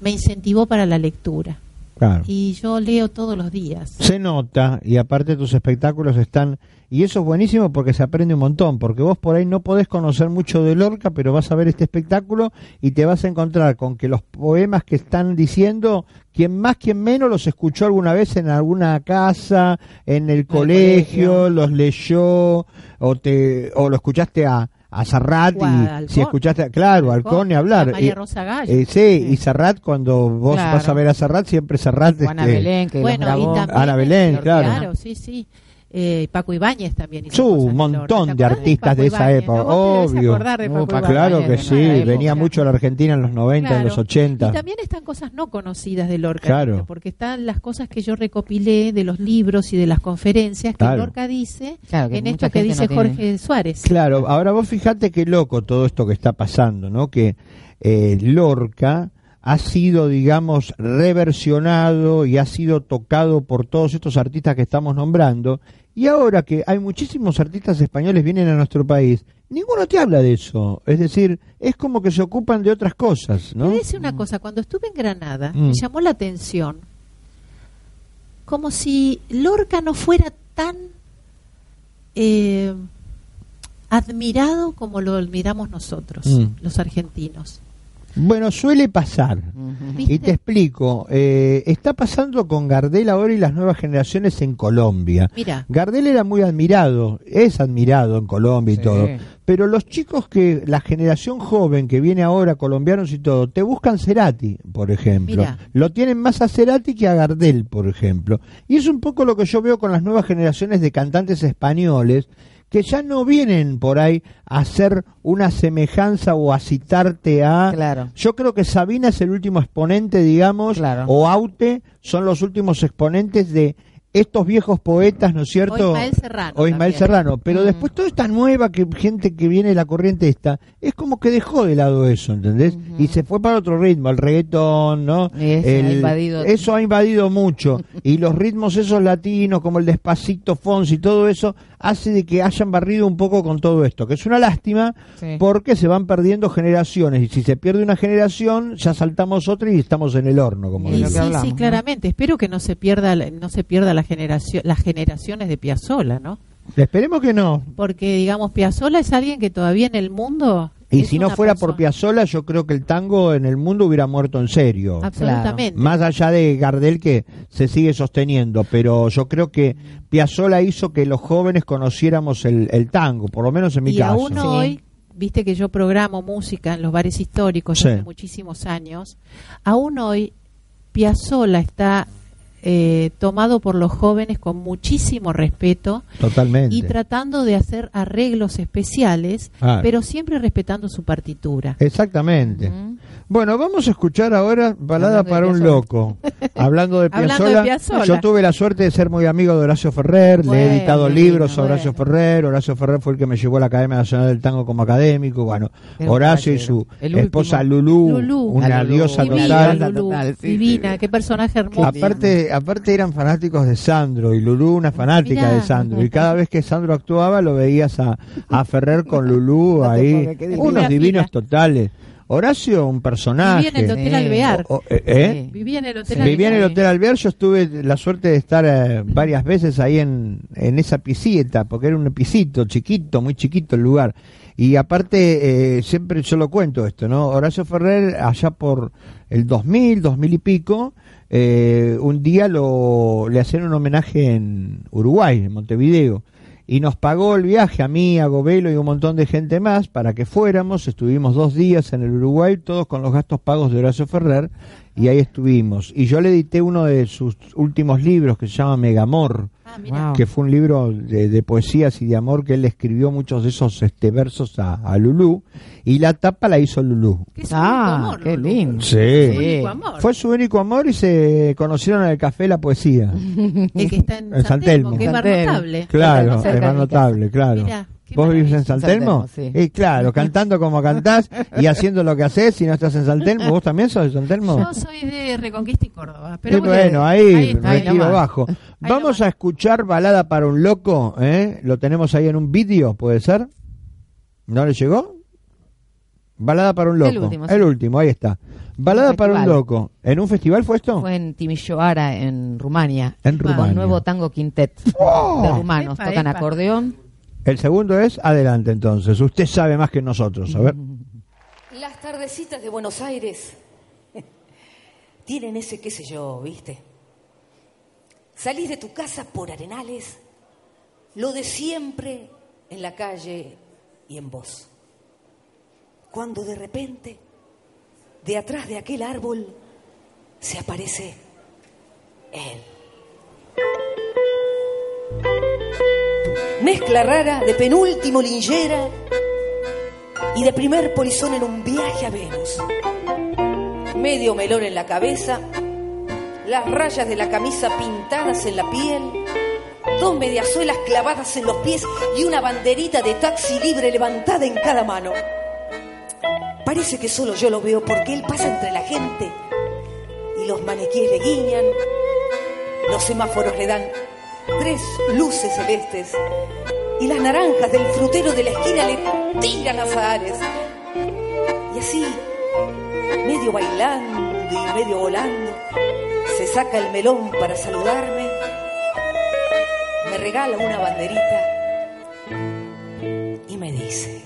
me incentivó para la lectura. Claro. Y yo leo todos los días. Se nota y aparte tus espectáculos están y eso es buenísimo porque se aprende un montón, porque vos por ahí no podés conocer mucho de Lorca, pero vas a ver este espectáculo y te vas a encontrar con que los poemas que están diciendo, quien más, quien menos los escuchó alguna vez en alguna casa, en el colegio, colegio. los leyó o te o lo escuchaste a a Serrat O a y si escuchaste, claro, Halcón ni hablar. A María Y- Rosa Gallo. eh, sí, y Serrat cuando vos Claro. vas a ver a Serrat siempre Serrat Juana este, Belén, que bueno, grabó. y también, Ana Belén, claro. Claro, sí, sí. Eh, Paco Ibáñez también hizo Su, cosas un montón de ¿Te acordás artistas de esa época, obvio. de Paco Claro que sí, venía mucho a la Argentina en los 90, en los 80. Y también están cosas no conocidas de Lorca, porque están las cosas que yo recopilé de los libros y de las conferencias que Claro. Lorca dice Claro, que en esto que dice no tiene. Jorge Suárez. Claro, ahora vos fijate qué loco todo esto que está pasando, ¿no? Que eh, Lorca ha sido, digamos, reversionado y ha sido tocado por todos estos artistas que estamos nombrando. Y ahora que hay muchísimos artistas españoles vienen a nuestro país, ninguno te habla de eso. Es decir, es como que se ocupan de otras cosas, ¿no? Te decir una cosa, cuando estuve en Granada, Mm. me llamó la atención como si Lorca no fuera tan eh, admirado como lo admiramos nosotros, Mm. los argentinos. Bueno, suele pasar. ¿Viste? Y te explico, eh, está pasando con Gardel ahora y las nuevas generaciones en Colombia. Mira. Gardel era muy admirado, es admirado en Colombia y Sí. todo, pero los chicos que, la generación joven que viene ahora, colombianos y todo, te buscan Cerati, por ejemplo. Mira. Lo tienen más a Cerati que a Gardel, por ejemplo. Y es un poco lo que yo veo con las nuevas generaciones de cantantes españoles, que ya no vienen por ahí a hacer una semejanza o a citarte a... Claro. Yo creo que Sabina es el último exponente, digamos, Claro. o Aute son los últimos exponentes de estos viejos poetas, ¿no es cierto? O Ismael Serrano O Ismael también. Serrano. Pero Mm. después toda esta nueva que, gente que viene de la corriente esta, es como que dejó de lado eso, ¿entendés? Y se fue para otro ritmo, el reggaetón, ¿no? Ese ha El- invadido. Eso ha invadido mucho. y los ritmos esos latinos, como el despacito, Fonsi, todo eso, hace de que hayan barrido un poco con todo esto, que es una lástima Sí. porque se van perdiendo generaciones y si se pierde una generación ya saltamos otra y estamos en el horno como Y sí, hablamos, sí, ¿no? claramente. Espero que no se pierda, la- no se pierda la generación, las generaciones de Piazzolla, ¿no? esperemos que no Porque digamos Piazzolla es alguien que todavía en el mundo y es si no fuera por Piazzolla yo creo que el tango en el mundo hubiera muerto en serio absolutamente. más allá de Gardel que se sigue sosteniendo pero yo creo que Piazzolla hizo que los jóvenes conociéramos el, el tango por lo menos en mi y caso aún Sí. hoy, viste que yo programo música en los bares históricos Sí. hace muchísimos años, aún hoy Piazzolla está eh, tomado por los jóvenes con muchísimo respeto totalmente y tratando de hacer arreglos especiales, pero siempre respetando su partitura. Exactamente. Bueno, vamos a escuchar ahora Balada Hablando para un loco. Hablando de Piazzolla, Piazzolla. yo tuve la suerte de ser muy amigo de Horacio Ferrer, le he editado bueno, libros sobre Horacio bueno. Ferrer, Horacio Ferrer fue el que me llevó a la Academia Nacional del Tango como académico, bueno, Horacio y su esposa Lulú, Lulú. una Lulú, diosa Divina, total. Divina. Lulú, divina, qué personaje hermoso. Aparte, aparte eran fanáticos de Sandro y Lulú una fanática Mirá. de Sandro y cada vez que Sandro actuaba lo veías a, a Ferrer con Lulú No ahí, unos divinos fila. totales. Horacio un personaje. Vivía en el Hotel. Alvear. O- eh, ¿eh? Vivía en el Hotel Sí. Vivía en el Alvear. Hotel Alvear, yo tuve la suerte de estar eh, varias veces ahí en, en esa pisita, porque era un pisito chiquito, muy chiquito el lugar. Y aparte, eh, siempre yo lo cuento esto, ¿no? Horacio Ferrer, allá por el 2000, 2000 y pico, eh, un día lo, le hacían un homenaje en Uruguay, en Montevideo. Y nos pagó el viaje a mí, a Gobelo y un montón de gente más para que fuéramos. Estuvimos dos días en el Uruguay, todos con los gastos pagos de Horacio Ferrer, y ahí estuvimos. Y yo le edité uno de sus últimos libros que se llama Megamor, Ah. Wow. que fue un libro de, de poesías y de amor que él escribió muchos de esos este, versos a, a Lulú, y la tapa la hizo Lulú. Qué su Ah, único amor, qué Lulú. lindo. Sí. Su único amor. Fue su único amor y se conocieron en el café La Poesía. el que está en, En San Telmo. que es más notable. Claro, es más notable, claro. Mirá, qué ¿Vos vivís en maravilla. San San Telmo? Telmo, sí. Y claro, cantando como cantás y haciendo lo que haces si no estás en San Telmo. ¿Vos también sos de San Telmo? Yo soy de Reconquista y Córdoba. Pero Y bueno, ahí, ahí está, ahí abajo. Ahí Vamos nomás. a escuchar Balada para un Loco, ¿eh? Lo tenemos ahí en un vídeo, ¿puede ser? ¿No le llegó? Balada para un Loco. El último, sí. El último, ahí está. Balada Un para un. Loco. ¿En un festival fue esto? Fue en Timisoara, en Rumania. En Con Rumania. nuevo tango quintet ¡Oh! de rumanos. Epa, Tocan epa. acordeón. El segundo es adelante entonces. Usted sabe más que nosotros. A ver. Las tardecitas de Buenos Aires tienen ese qué sé yo, ¿viste? Salís de tu casa por arenales, lo de siempre en la calle y en vos. Cuando de repente, de atrás de aquel árbol, se aparece él. Mezcla rara de penúltimo linchera y de primer polizón en un viaje a Venus. Medio melón en la cabeza, las rayas de la camisa pintadas en la piel, dos mediasuelas clavadas en los pies y una banderita de taxi libre levantada en cada mano. Parece que solo yo lo veo porque él pasa entre la gente y los maniquíes le guiñan, los semáforos le dan tres luces celestes y las naranjas del frutero de la esquina le tiran azahares. Y así, medio bailando y medio volando, se saca el melón para saludarme, me regala una banderita y me dice,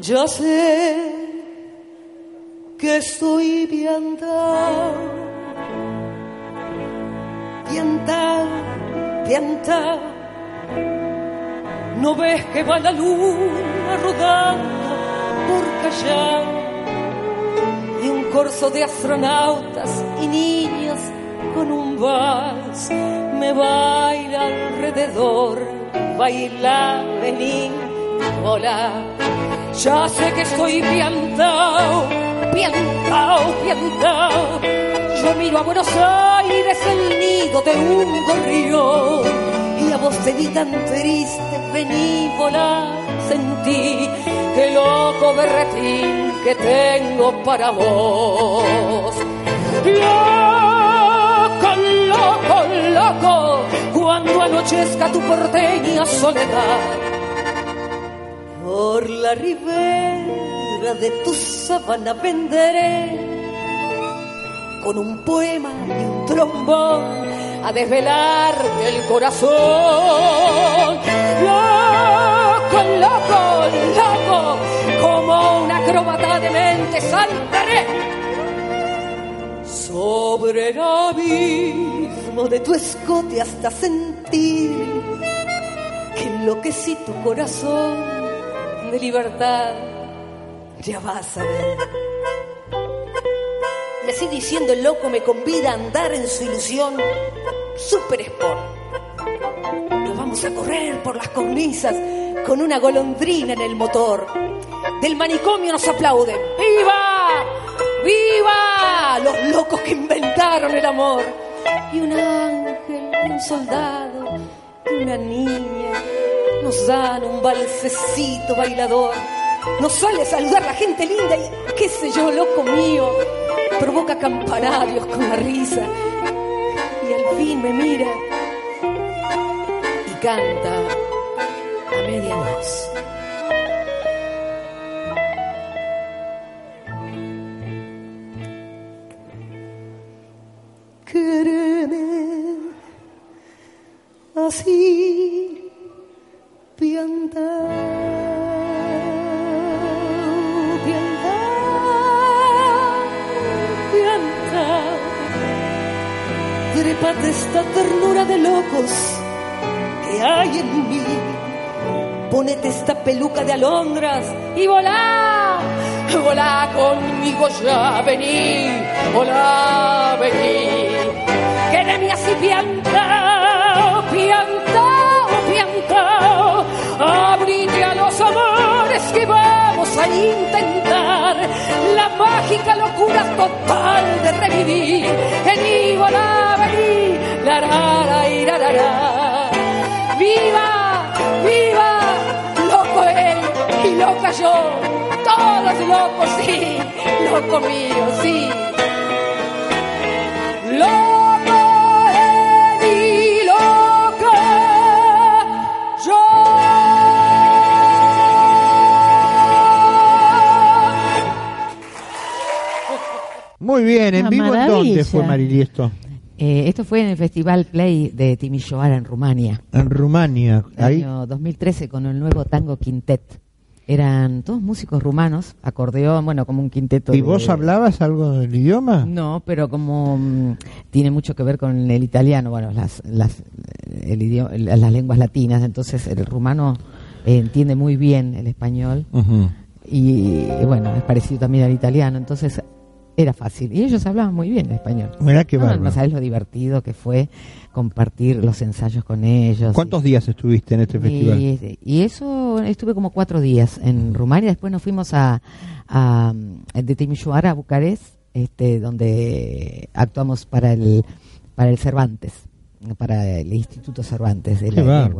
yo sé que estoy piantao, piantao, piantao. No ves que va la luna rodando por Callao y un corso de astronautas y niños con un vals me baila alrededor, baila, vení, hola. Ya sé que estoy piantao, piantao, piantao. Yo miro a Buenos Aires el nido de un gorrión y a vos te vi tan triste, vení, volá, sentí que loco berretín que tengo para vos. Loco, loco, loco, cuando anochezca tu porteña soledad por la ribera de tu sabana venderé con un poema y un trombón a desvelarte el corazón. Loco, loco, loco, como una acróbata de mente saltaré sobre el abismo de tu escote hasta sentir que enloquecí tu corazón de libertad, ya vas a ver. Así diciendo el loco me convida a andar en su ilusión super sport. Nos vamos a correr por las cornisas con una golondrina en el motor. Del manicomio nos aplauden. ¡Viva! ¡Viva! Los locos que inventaron el amor. Y un ángel, un soldado, y una niña nos dan un balsecito bailador. Nos sale a saludar la gente linda y qué sé yo, loco mío. Provoca campanarios con la risa. Y al fin me mira y canta a media voz. Así piantao, Trépate esta ternura de locos que hay en mí. Ponete esta peluca de alondras y volá, volá conmigo ya, vení, volá, vení. Que de mí así piantao, piantao, piantao. Abrite a los amores que a intentar la mágica locura total de revivir. Vení, volá, vení, la la la la. ¡Viva! ¡Viva! Loco él y loca yo. Todos locos, sí. Loco mío, sí. Loco Muy bien, ¿en Una vivo en dónde fue Mariliesto? Eh, esto fue en el Festival Play de Timisoara en Rumania. En Rumania. Ahí. año 2013 con el nuevo Tango Quintet. Eran todos músicos rumanos, acordeón, bueno, como un quinteto. ¿Y de- vos hablabas algo del idioma? No, pero como mm, tiene mucho que ver con el italiano, bueno, las, las, el idioma, las lenguas latinas, entonces el rumano eh, entiende muy bien el español y bueno, es parecido también al italiano, entonces era fácil. Y ellos hablaban muy bien el español. Mirá qué no, bárbaro. no sabes lo divertido que fue compartir los ensayos con ellos. ¿Cuántos días estuviste en este festival? Y, y eso estuve como cuatro días en Rumania. Después nos fuimos a, a de Timisoara a Bucarest, este, donde actuamos para el para el Cervantes, para el Instituto Cervantes de Qué la.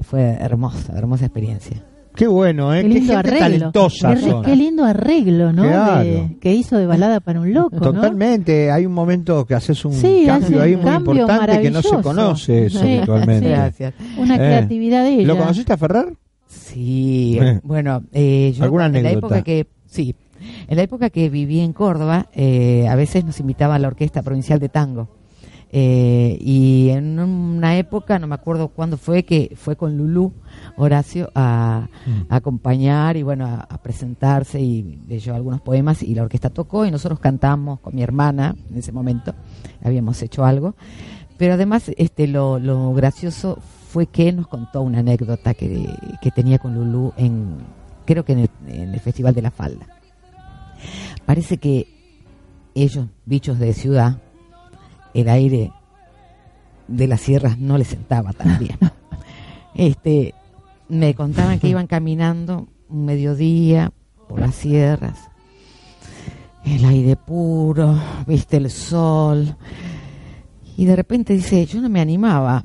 Fue hermosa, hermosa experiencia. Qué bueno, ¿eh? Qué Qué, lindo gente arreglo. talentosa Qué, son. qué lindo arreglo, ¿no? Claro. De- que hizo de balada para un loco, ¿no? Totalmente, hay un momento que haces un Sí, cambio un ahí muy cambio importante que no se conoce eso Sí. Gracias. Una Eh. creatividad de ella. ¿Lo conociste a Ferrer? Sí, Eh. bueno, eh, yo ¿Alguna en la época que sí, en la época que viví en Córdoba, eh, a veces nos invitaba a la orquesta provincial de tango Eh, y en una época, no me acuerdo cuándo fue, que fue con Lulú Horacio a, a acompañar y bueno, a, a presentarse y leyó algunos poemas y la orquesta tocó y nosotros cantamos con mi hermana en ese momento, habíamos hecho algo. Pero además, este, lo, lo gracioso fue que nos contó una anécdota que, que tenía con Lulú en, creo que en el, en el Festival de la Falda. Parece que ellos, bichos de ciudad, el aire de las sierras no les sentaba tan bien. Este, me contaban que iban caminando un mediodía por las sierras, el aire puro, viste el sol, y de repente dice, yo no me animaba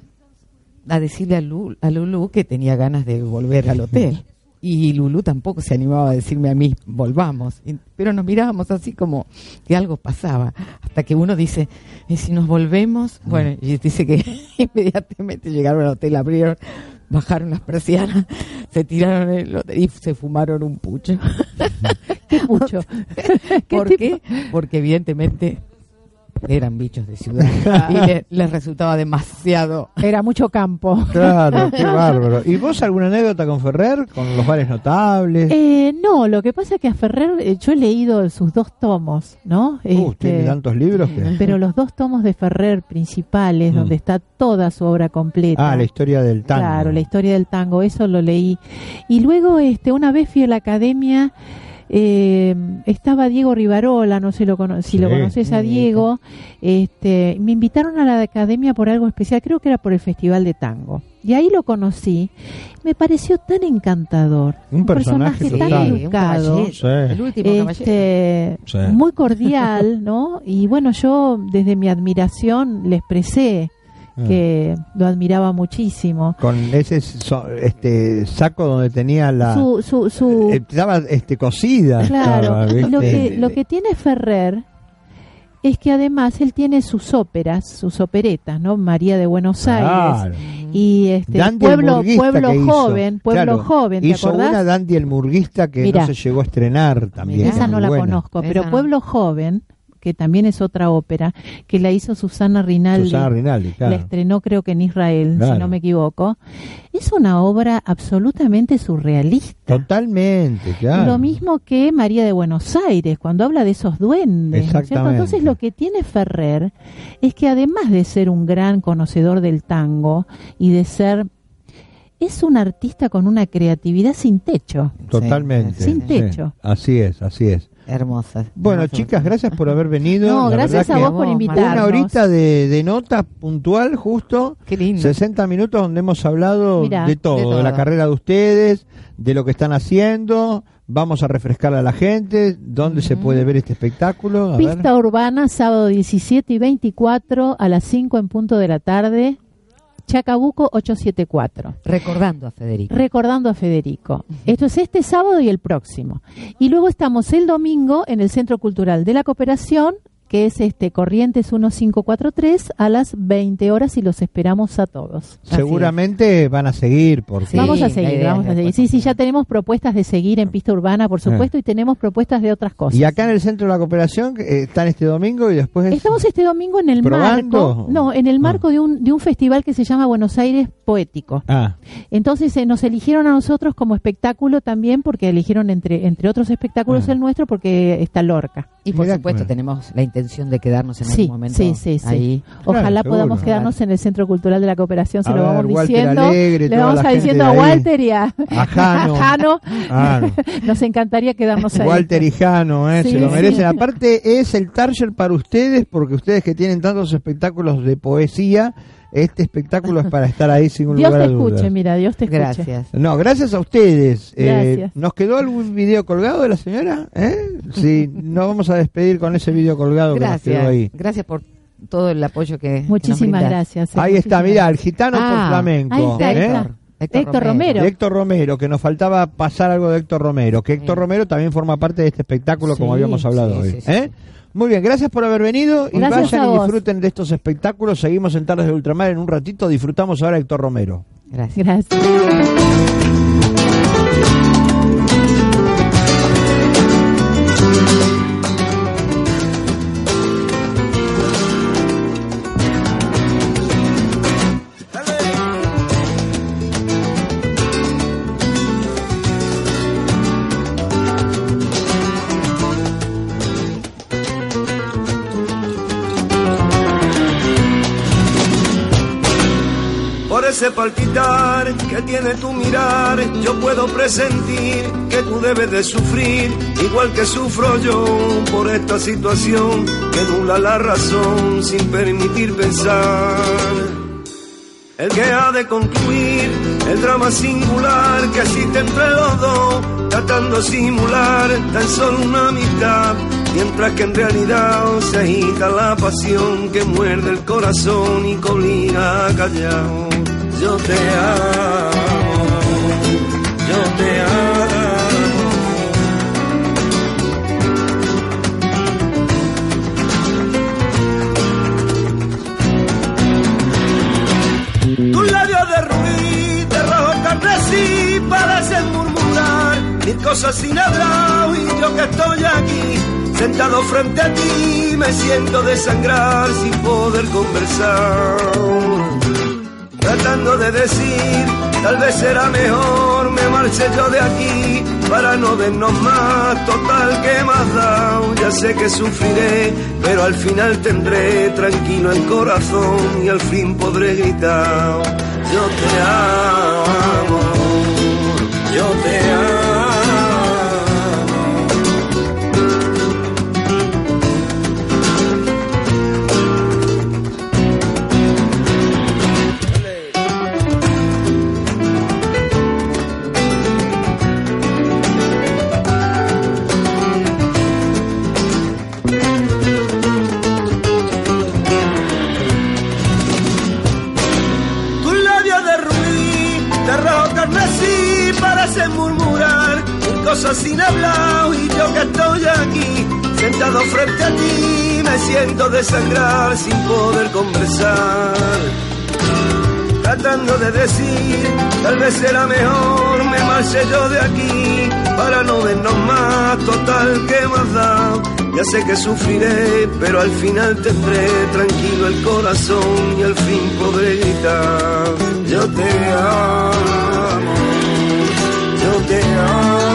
a decirle a, Lu- a Lulú que tenía ganas de volver al hotel. Y Lulú tampoco se animaba a decirme a mí, volvamos. Pero nos mirábamos así como que algo pasaba. Hasta que uno dice, ¿y si nos volvemos? Bueno, y dice que inmediatamente llegaron al hotel, abrieron, bajaron las persianas, se tiraron el hotel y se fumaron un pucho. Qué mucho. ¿Qué ¿Por tipo? qué? Porque evidentemente eran bichos de ciudad y le- les resultaba demasiado Era mucho campo. Claro, qué bárbaro. ¿Y vos alguna anécdota con Ferrer? ¿Con los bares notables? Eh, no, lo que pasa es que a Ferrer eh, yo he leído sus dos tomos, ¿no? Uh, Este, tiene tantos libros que... pero los dos tomos de Ferrer principales, Mm. donde está toda su obra completa. Ah, la historia del tango. Claro, la historia del tango, eso lo leí. Y luego, este, una vez fui a la academia, eh, estaba Diego Rivarola, no sé lo cono- si lo conoces a Diego, este, me invitaron a la academia por algo especial, creo que era por el Festival de Tango. Y ahí lo conocí, me pareció tan encantador, Un personaje tan un educado. Sí. el último. Este, Sí. muy cordial, ¿no? Y bueno, yo desde mi admiración le expresé Ah. que lo admiraba muchísimo. Con ese so- este saco donde tenía la... Su, su, su, eh, estaba este, cosida. claro, estaba, lo que, lo que tiene Ferrer es que además él tiene sus óperas, sus operetas, ¿no? María de Buenos Aires Claro. y este Dandy el pueblo Murguista pueblo joven, pueblo Claro, joven, ¿te Hizo acordás? una Dandy el Murguista que Mirá. no se llegó a estrenar también. Esa no la buena. conozco, Esa pero no. Pueblo Joven, que también es otra ópera, que la hizo Susana Rinaldi. Susana Rinaldi, La claro. estrenó creo que en Israel, si no me equivoco. Es una obra absolutamente surrealista. Totalmente, claro. Lo mismo que María de Buenos Aires, cuando habla de esos duendes. ¿no. Entonces lo que tiene Ferrer es que además de ser un gran conocedor del tango y de ser... Es un artista con una creatividad sin techo. Totalmente. Sin techo. Así es, así es. Hermosas. Bueno, hermosas. chicas, gracias por haber venido. No, La gracias a vos por Una invitarnos. Una horita de, de nota puntual, justo. Qué lindo. 60 minutos donde hemos hablado Mirá, de, todo, de la carrera de ustedes, de lo que están haciendo. Vamos a refrescar a la gente dónde se puede ver este espectáculo. A ver. Pista Urbana, sábado 17 y 24 a las 5 en punto de la tarde. Chacabuco 874. Recordando a Federico. Recordando a Federico. Esto es este sábado y el próximo. Y luego estamos el domingo en el Centro Cultural de la Cooperación, que es este Corrientes 1543 a las 20 horas y los esperamos a todos. Seguramente van a seguir porque Sí, vamos a seguir, vamos a seguir. Sí, sí, ya tenemos propuestas de seguir en pista urbana, por supuesto, y tenemos propuestas de otras cosas. y acá en el centro de la cooperación eh, están este domingo y después Estamos este domingo en el ¿Probando? marco, no, en el Ah. marco de un de un festival que se llama Buenos Aires Poético. ah Entonces eh, nos eligieron a nosotros como espectáculo también porque eligieron entre entre otros espectáculos Ah. el nuestro porque está Lorca. Y por supuesto bueno. tenemos la intención de quedarnos en Sí, algún momento sí, sí, sí. ahí. Ojalá Claro, podamos seguro. quedarnos en el Centro Cultural de la Cooperación, se A lo ver, vamos Walter diciendo. Alegre, Le vamos a diciendo a. Walter y a, A Jano. Jano. Ah, no. Nos encantaría quedarnos ahí. Walter y Jano, eh, Sí, se lo sí. merecen. Aparte es el target para ustedes porque ustedes que tienen tantos espectáculos de poesía, este espectáculo es para estar ahí sin un Dios lugar te a dudas. escuche, mira, Dios te escuche. Gracias. No, gracias a ustedes. Eh, Gracias. ¿Nos quedó algún video colgado de la señora? ¿Eh? Sí, nos vamos a despedir con ese video colgado que nos quedó ahí. Gracias por todo el apoyo que que nos Muchísimas gracias. eh, Ahí está, mira, el gitano por Ah, flamenco. ahí está, ahí ¿eh? está. Héctor Romero. De Héctor Romero, que nos faltaba pasar algo de Héctor Romero, que Héctor Sí. Romero también forma parte de este espectáculo como habíamos hablado sí, hoy. sí, sí. ¿eh? Muy bien, gracias por haber venido y Gracias vayan y disfruten de estos espectáculos. Seguimos en Tardes de Ultramar en un ratito, disfrutamos ahora a Héctor Romero. Gracias. Gracias. Ese palpitar que tiene tu mirar, yo puedo presentir que tú debes de sufrir, igual que sufro yo por esta situación que nula la razón sin permitir pensar. El que ha de concluir el drama singular que existe entre los dos, tratando de simular tan solo una amistad, mientras que en realidad se agita la pasión que muerde el corazón y colina callado. Yo te amo, yo te amo. Tus labios de rubí, de rojo carmesí, parecen murmurar mil cosas sin hablar y yo que estoy aquí, sentado frente a ti, me siento desangrar sin poder conversar. Tratando de decir, tal vez será mejor me marche yo de aquí para no vernos más, total que más dado, ya sé que sufriré, pero al final tendré tranquilo el corazón y al fin podré gritar, yo te amo, yo te amo. Cosas sin hablar y yo que estoy aquí, sentado frente a ti, me siento desangrar sin poder conversar. Tratando de decir, tal vez será mejor me marche yo de aquí, para no vernos más, total que más da. Ya sé que sufriré, pero al final tendré tranquilo el corazón y al fin podré gritar. Yo te amo, yo te amo,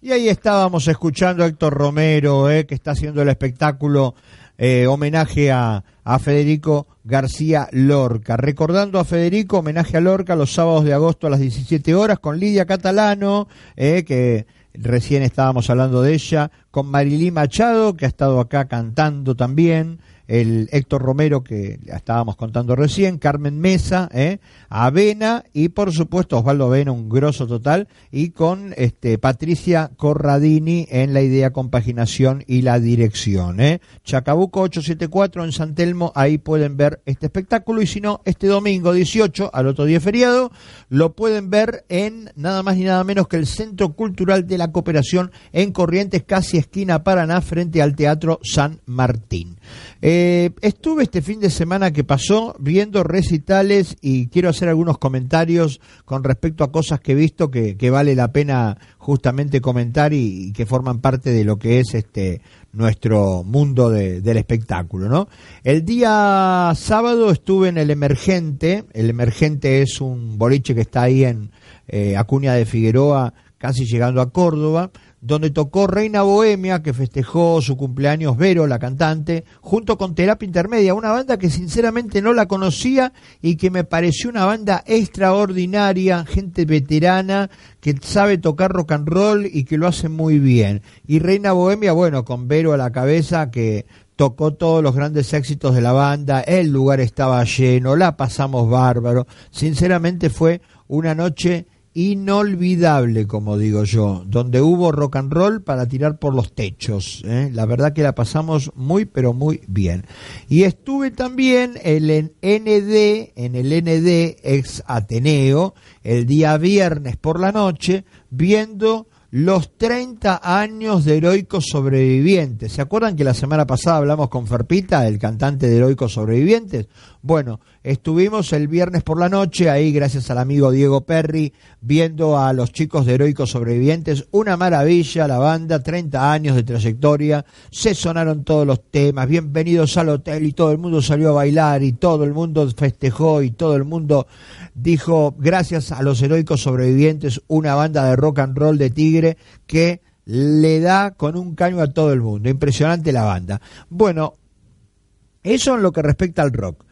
Y ahí estábamos escuchando a Héctor Romero, eh, que está haciendo el espectáculo eh, homenaje a, a Federico García Lorca. Recordando a Federico, homenaje a Lorca los sábados de agosto a las 17 horas con Lidia Catalano, eh, que recién estábamos hablando de ella, con Marilí Machado, que ha estado acá cantando también, el Héctor Romero que estábamos contando recién, Carmen Mesa, ¿eh? Avena y por supuesto Osvaldo Avena, un grosso total, y con este Patricia Corradini en la idea compaginación y la dirección. ¿eh? Chacabuco 874 en San Telmo, ahí pueden ver este espectáculo y si no, este domingo 18, al otro día feriado, lo pueden ver en nada más ni nada menos que el Centro Cultural de la Cooperación en Corrientes, casi esquina Paraná, frente al Teatro San Martín. Eh, estuve este fin de semana que pasó viendo recitales y quiero hacer algunos comentarios con respecto a cosas que he visto que, vale la pena justamente comentar y, que forman parte de lo que es este nuestro mundo de, del espectáculo, ¿no? El día sábado estuve en el Emergente, el Emergente es un boliche que está ahí en eh, Acuña de Figueroa, casi llegando a Córdoba, donde tocó Reina Bohemia, que festejó su cumpleaños Vero, la cantante, junto con Terapia Intermedia, una banda que sinceramente no la conocía y que me pareció una banda extraordinaria, gente veterana que sabe tocar rock and roll y que lo hace muy bien. Y Reina Bohemia, bueno, con Vero a la cabeza, que tocó todos los grandes éxitos de la banda, el lugar estaba lleno, la pasamos bárbaro, sinceramente fue una noche inolvidable, como digo yo, donde hubo rock and roll para tirar por los techos. ¿eh? La verdad que la pasamos muy, pero muy bien. Y estuve también en el ND, en el ND ex Ateneo, el día viernes por la noche, viendo los 30 años de Heroicos Sobrevivientes. ¿Se acuerdan que la semana pasada hablamos con Ferpita, el cantante de Heroicos Sobrevivientes? Bueno, estuvimos el viernes por la noche ahí, gracias al amigo Diego Perry, viendo a los chicos de Heroicos Sobrevivientes. Una maravilla la banda, 30 años de trayectoria. Se sonaron todos los temas. Bienvenidos al hotel y todo el mundo salió a bailar y todo el mundo festejó y todo el mundo dijo, gracias a los Heroicos Sobrevivientes, una banda de rock and roll de Tigre que le da con un caño a todo el mundo. Impresionante la banda. Bueno, eso en lo que respecta al rock.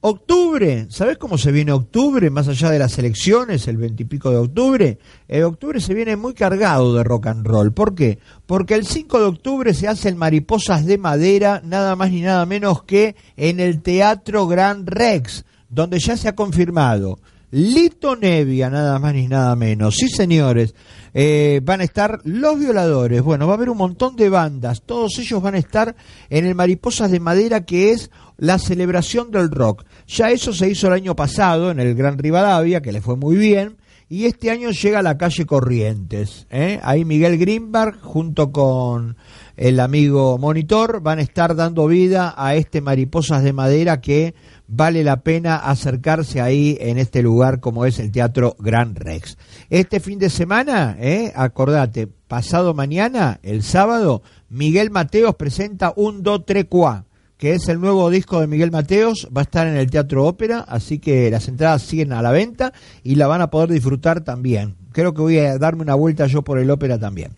Octubre, ¿sabes cómo se viene octubre? Más allá de las elecciones, el veintipico de octubre. El octubre se viene muy cargado de rock and roll. ¿Por qué? Porque el 5 de octubre se hacen mariposas de madera, nada más ni nada menos que en el Teatro Gran Rex, donde ya se ha confirmado Lito Nevia, nada más ni nada menos. Sí, señores, eh, van a estar Los Violadores. Bueno, va a haber un montón de bandas. Todos ellos van a estar en el Mariposas de Madera, que es la celebración del rock. Ya eso se hizo el año pasado en el Gran Rivadavia, que le fue muy bien. Y este año llega a la calle Corrientes. ¿eh? Ahí Miguel Greenberg, junto con el amigo Monitor, van a estar dando vida a este Mariposas de Madera que vale la pena acercarse ahí en este lugar como es el Teatro Gran Rex. Este fin de semana, eh, acordate, pasado mañana, el sábado, Miguel Mateos presenta un Do Tre Qua, que es el nuevo disco de Miguel Mateos, va a estar en el Teatro Ópera, así que las entradas siguen a la venta y la van a poder disfrutar también. Creo que voy a darme una vuelta yo por el Ópera también.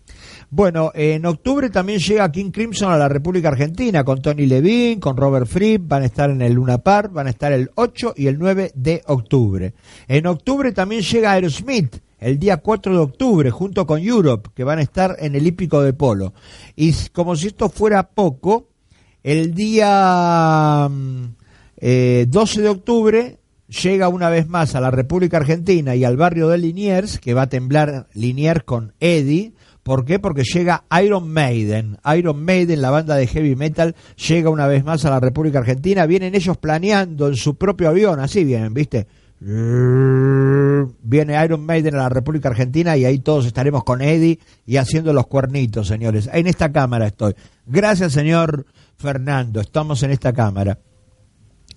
Bueno, en octubre también llega King Crimson a la República Argentina con Tony Levine, con Robert Fripp, van a estar en el Luna Park, van a estar el 8 y el 9 de octubre. En octubre también llega Aerosmith, el día 4 de octubre, junto con Europe, que van a estar en el Hípico de Polo. Y como si esto fuera poco, el día 12 mm, eh, de octubre llega una vez más a la República Argentina y al barrio de Liniers, que va a temblar Liniers con Eddie, ¿Por qué? Porque llega Iron Maiden. Iron Maiden, la banda de heavy metal, llega una vez más a la República Argentina. Vienen ellos planeando en su propio avión, así vienen, ¿viste? Viene Iron Maiden a la República Argentina y ahí todos estaremos con Eddie y haciendo los cuernitos, señores. En esta cámara estoy. Gracias, señor Fernando. Estamos en esta cámara.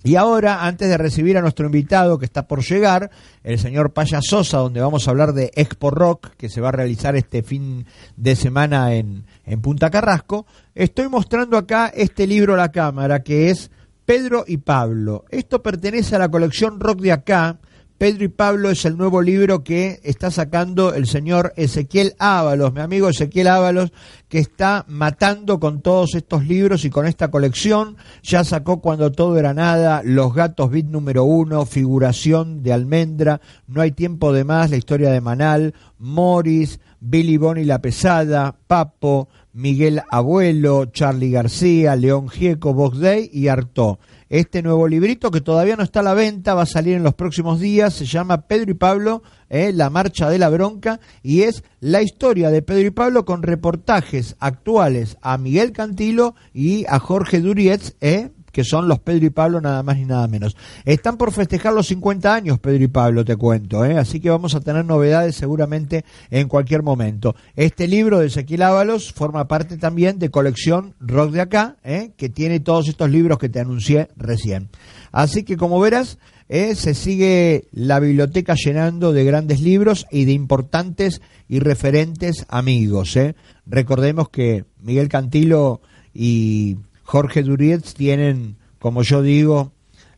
Y ahora, antes de recibir a nuestro invitado que está por llegar, el señor Paya Sosa, donde vamos a hablar de Expo Rock, que se va a realizar este fin de semana en, en Punta Carrasco, estoy mostrando acá este libro a la cámara, que es Pedro y Pablo. Esto pertenece a la colección Rock de acá, Pedro y Pablo es el nuevo libro que está sacando el señor Ezequiel Ábalos, mi amigo Ezequiel Ábalos, que está matando con todos estos libros y con esta colección. Ya sacó cuando todo era nada, Los gatos bit número uno, Figuración de Almendra, No hay tiempo de más, la historia de Manal, Morris, Billy Bonnie la pesada, Papo, Miguel Abuelo, Charlie García, León Gieco, Box y Artó. Este nuevo librito que todavía no está a la venta, va a salir en los próximos días, se llama Pedro y Pablo, eh, La Marcha de la Bronca, y es la historia de Pedro y Pablo con reportajes actuales a Miguel Cantilo y a Jorge Durietz, eh, que son los Pedro y Pablo nada más ni nada menos. Están por festejar los 50 años Pedro y Pablo, te cuento, ¿eh? así que vamos a tener novedades seguramente en cualquier momento. Este libro de Ezequiel Ábalos forma parte también de colección Rock de acá, ¿eh? que tiene todos estos libros que te anuncié recién. Así que como verás, ¿eh? se sigue la biblioteca llenando de grandes libros y de importantes y referentes amigos. ¿eh? Recordemos que Miguel Cantilo y Jorge Durietz tienen, como yo digo,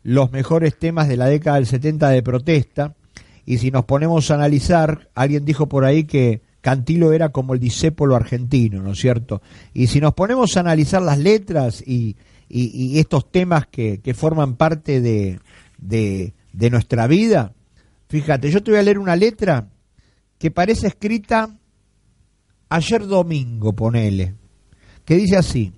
los mejores temas de la década del 70 de protesta. Y si nos ponemos a analizar, alguien dijo por ahí que Cantilo era como el discépolo argentino, ¿no es cierto? Y si nos ponemos a analizar las letras y, estos temas que, forman parte de, de nuestra vida, fíjate, yo te voy a leer una letra que parece escrita ayer domingo, ponele, que dice así,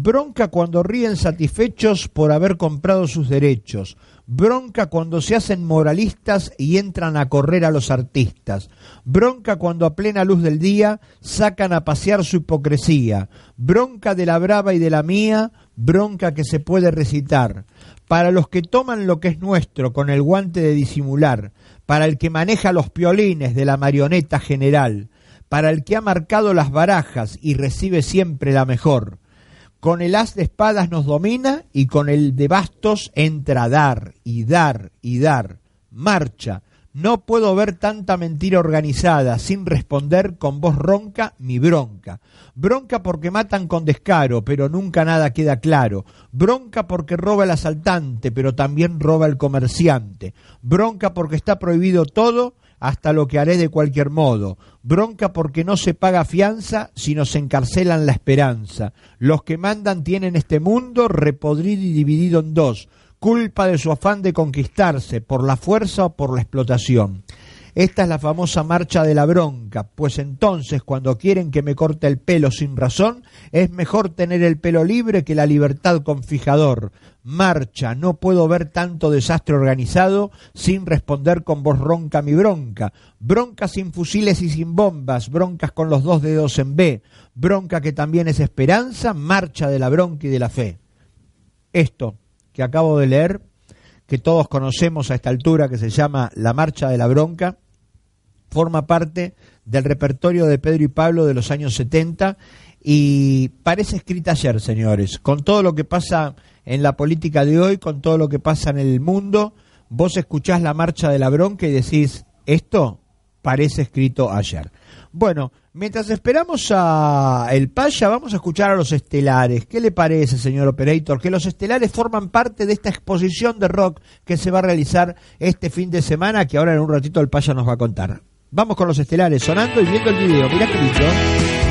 Bronca cuando ríen satisfechos por haber comprado sus derechos. Bronca cuando se hacen moralistas y entran a correr a los artistas. Bronca cuando a plena luz del día sacan a pasear su hipocresía. Bronca de la brava y de la mía, bronca que se puede recitar. Para los que toman lo que es nuestro con el guante de disimular. Para el que maneja los piolines de la marioneta general. Para el que ha marcado las barajas y recibe siempre la mejor Con el as de espadas nos domina y con el de bastos entra a dar y dar y dar. Marcha. No puedo ver tanta mentira organizada sin responder con voz ronca mi bronca. Bronca porque matan con descaro, pero nunca nada queda claro. Bronca porque roba el asaltante, pero también roba el comerciante. Bronca porque está prohibido todo hasta lo que haré de cualquier modo. Bronca porque no se paga fianza, sino se encarcelan la esperanza. Los que mandan tienen este mundo repodrido y dividido en dos, culpa de su afán de conquistarse, por la fuerza o por la explotación. Esta es la famosa marcha de la bronca, pues entonces cuando quieren que me corte el pelo sin razón, es mejor tener el pelo libre que la libertad con fijador. Marcha, no puedo ver tanto desastre organizado sin responder con voz ronca mi bronca. Bronca sin fusiles y sin bombas, broncas con los dos dedos en B, bronca que también es esperanza, marcha de la bronca y de la fe. Esto que acabo de leer, que todos conocemos a esta altura, que se llama La Marcha de la Bronca, forma parte del repertorio de Pedro y Pablo de los años 70 y parece escrita ayer, señores, con todo lo que pasa en la política de hoy, con todo lo que pasa en el mundo, vos escuchás la marcha de la bronca y decís, esto parece escrito ayer. Bueno, mientras esperamos a el Paya, vamos a escuchar a los estelares. ¿Qué le parece, señor Operator? Que los estelares forman parte de esta exposición de rock que se va a realizar este fin de semana, que ahora en un ratito el Paya nos va a contar. Vamos con los estelares, sonando y viendo el video. Mirá qué.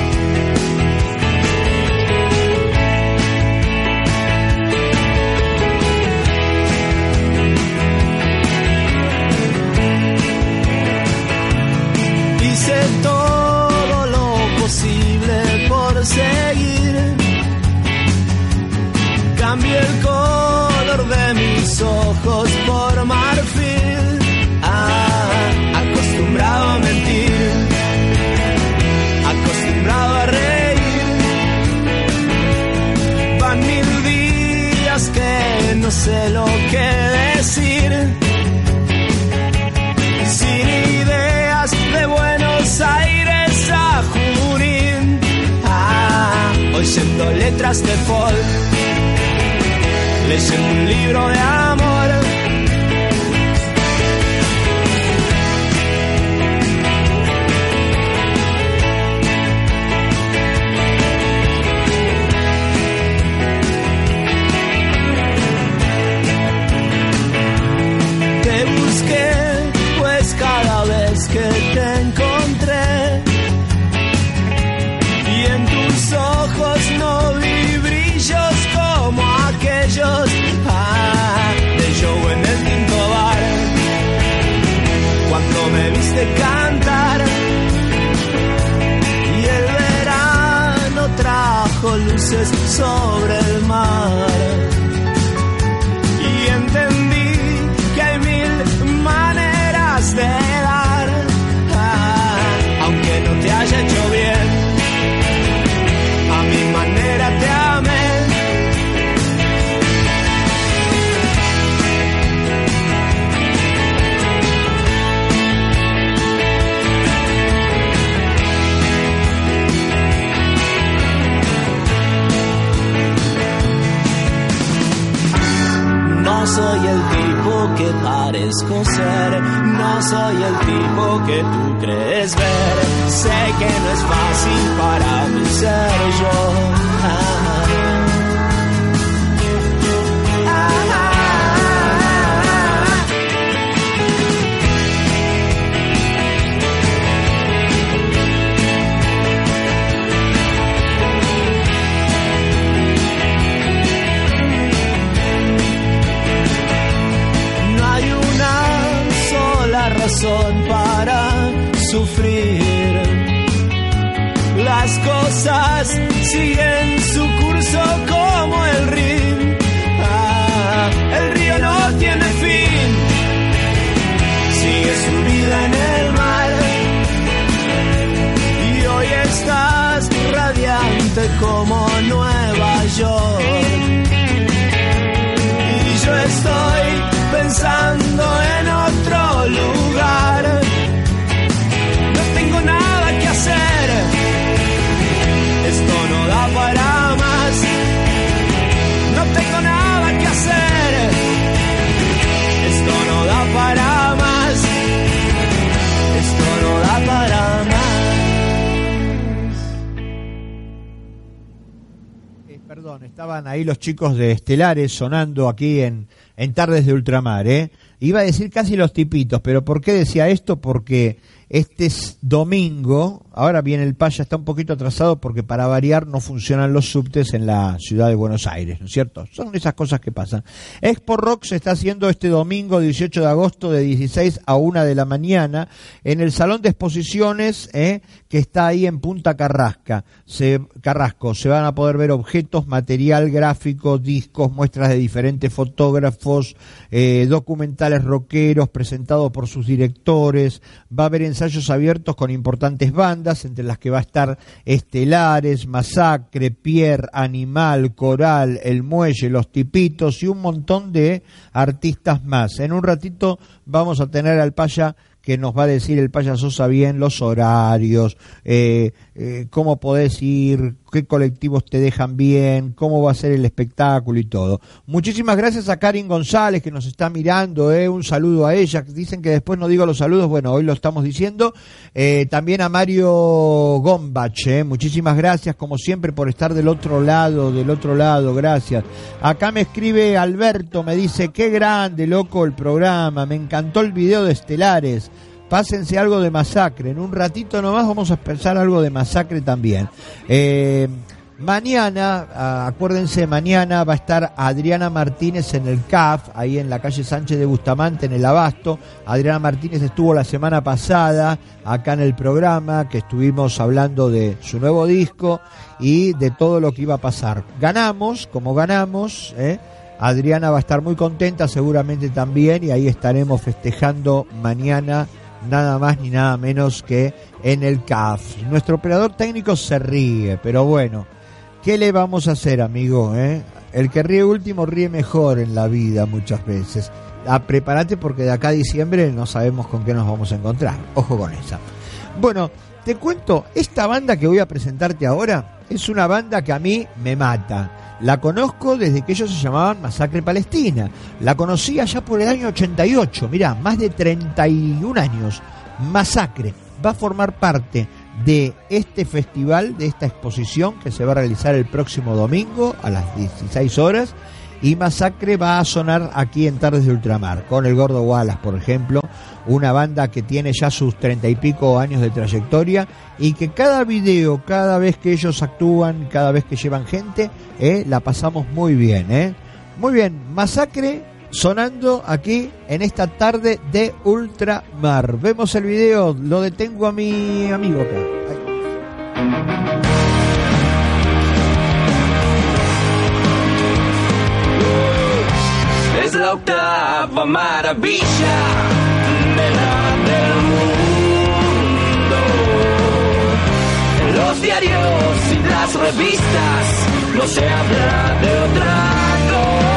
Oyendo letras de folk, leyendo un libro de amor. Te busqué, sobre que parezco ser, no soy el tipo que tú crees ver. Sé que no es fácil para mí ser yo. Las cosas ahí los chicos de Estelares sonando aquí en, en Tardes de Ultramar, ¿eh? Iba a decir casi los tipitos, pero ¿por qué decía esto? Porque este es domingo, ahora viene el Paya, está un poquito atrasado porque para variar no funcionan los subtes en la ciudad de Buenos Aires, ¿no es cierto? Son esas cosas que pasan. Expo Rock se está haciendo este domingo 18 de agosto de 16 a 1 de la mañana en el Salón de Exposiciones ¿eh? que está ahí en Punta Carrasca. Carrasco. Se van a poder ver objetos, material gráfico, discos, muestras de diferentes fotógrafos, eh, documentales rockeros presentados por sus directores. Va a haber ensayos abiertos con importantes bandas, entre las que va a estar Estelares, Masacre, Pierre, Animal, Coral, El Muelle, Los Tipitos y un montón de artistas más. En un ratito vamos a tener al Paya que nos va a decir el payaso bien los horarios, eh, eh, cómo podés ir, qué colectivos te dejan bien, cómo va a ser el espectáculo y todo. Muchísimas gracias a Karin González que nos está mirando, eh, un saludo a ella, dicen que después no digo los saludos, bueno, hoy lo estamos diciendo. Eh, también a Mario Gombach, muchísimas gracias como siempre por estar del otro lado, del otro lado, gracias. Acá me escribe Alberto, me dice, qué grande, loco, el programa, me encantó el video de Estelares pásense algo de masacre. En un ratito nomás vamos a pensar algo de masacre también. Eh, mañana, ah, acuérdense, mañana va a estar Adriana Martínez en el CAF, ahí en la calle Sánchez de Bustamante, en el Abasto. Adriana Martínez estuvo la semana pasada acá en el programa, que estuvimos hablando de su nuevo disco y de todo lo que iba a pasar. Ganamos, como ganamos, ¿eh? Adriana va a estar muy contenta seguramente también y ahí estaremos festejando mañana nada más ni nada menos que en el CAF. Nuestro operador técnico se ríe, pero bueno, ¿qué le vamos a hacer, amigo? Eh? El que ríe último ríe mejor en la vida muchas veces. Ah, prepárate porque de acá a diciembre no sabemos con qué nos vamos a encontrar. Ojo con esa. Bueno, te cuento, esta banda que voy a presentarte ahora es una banda que a mí me mata la conozco desde que ellos se llamaban Masacre Palestina. La conocí allá por el año 88. Mirá, más de 31 años. Masacre va a formar parte de este festival, de esta exposición que se va a realizar el próximo domingo a las 16 horas. Y Masacre va a sonar aquí en Tardes de Ultramar, con el Gordo Wallace, por ejemplo, una banda que tiene ya sus treinta y pico años de trayectoria y que cada video, cada vez que ellos actúan, cada vez que llevan gente, eh, la pasamos muy bien. Eh. Muy bien, Masacre sonando aquí en esta tarde de Ultramar. Vemos el video, lo detengo a mi amigo acá. La octava maravilla del mundo. En los diarios y las revistas no se habla de otra cosa.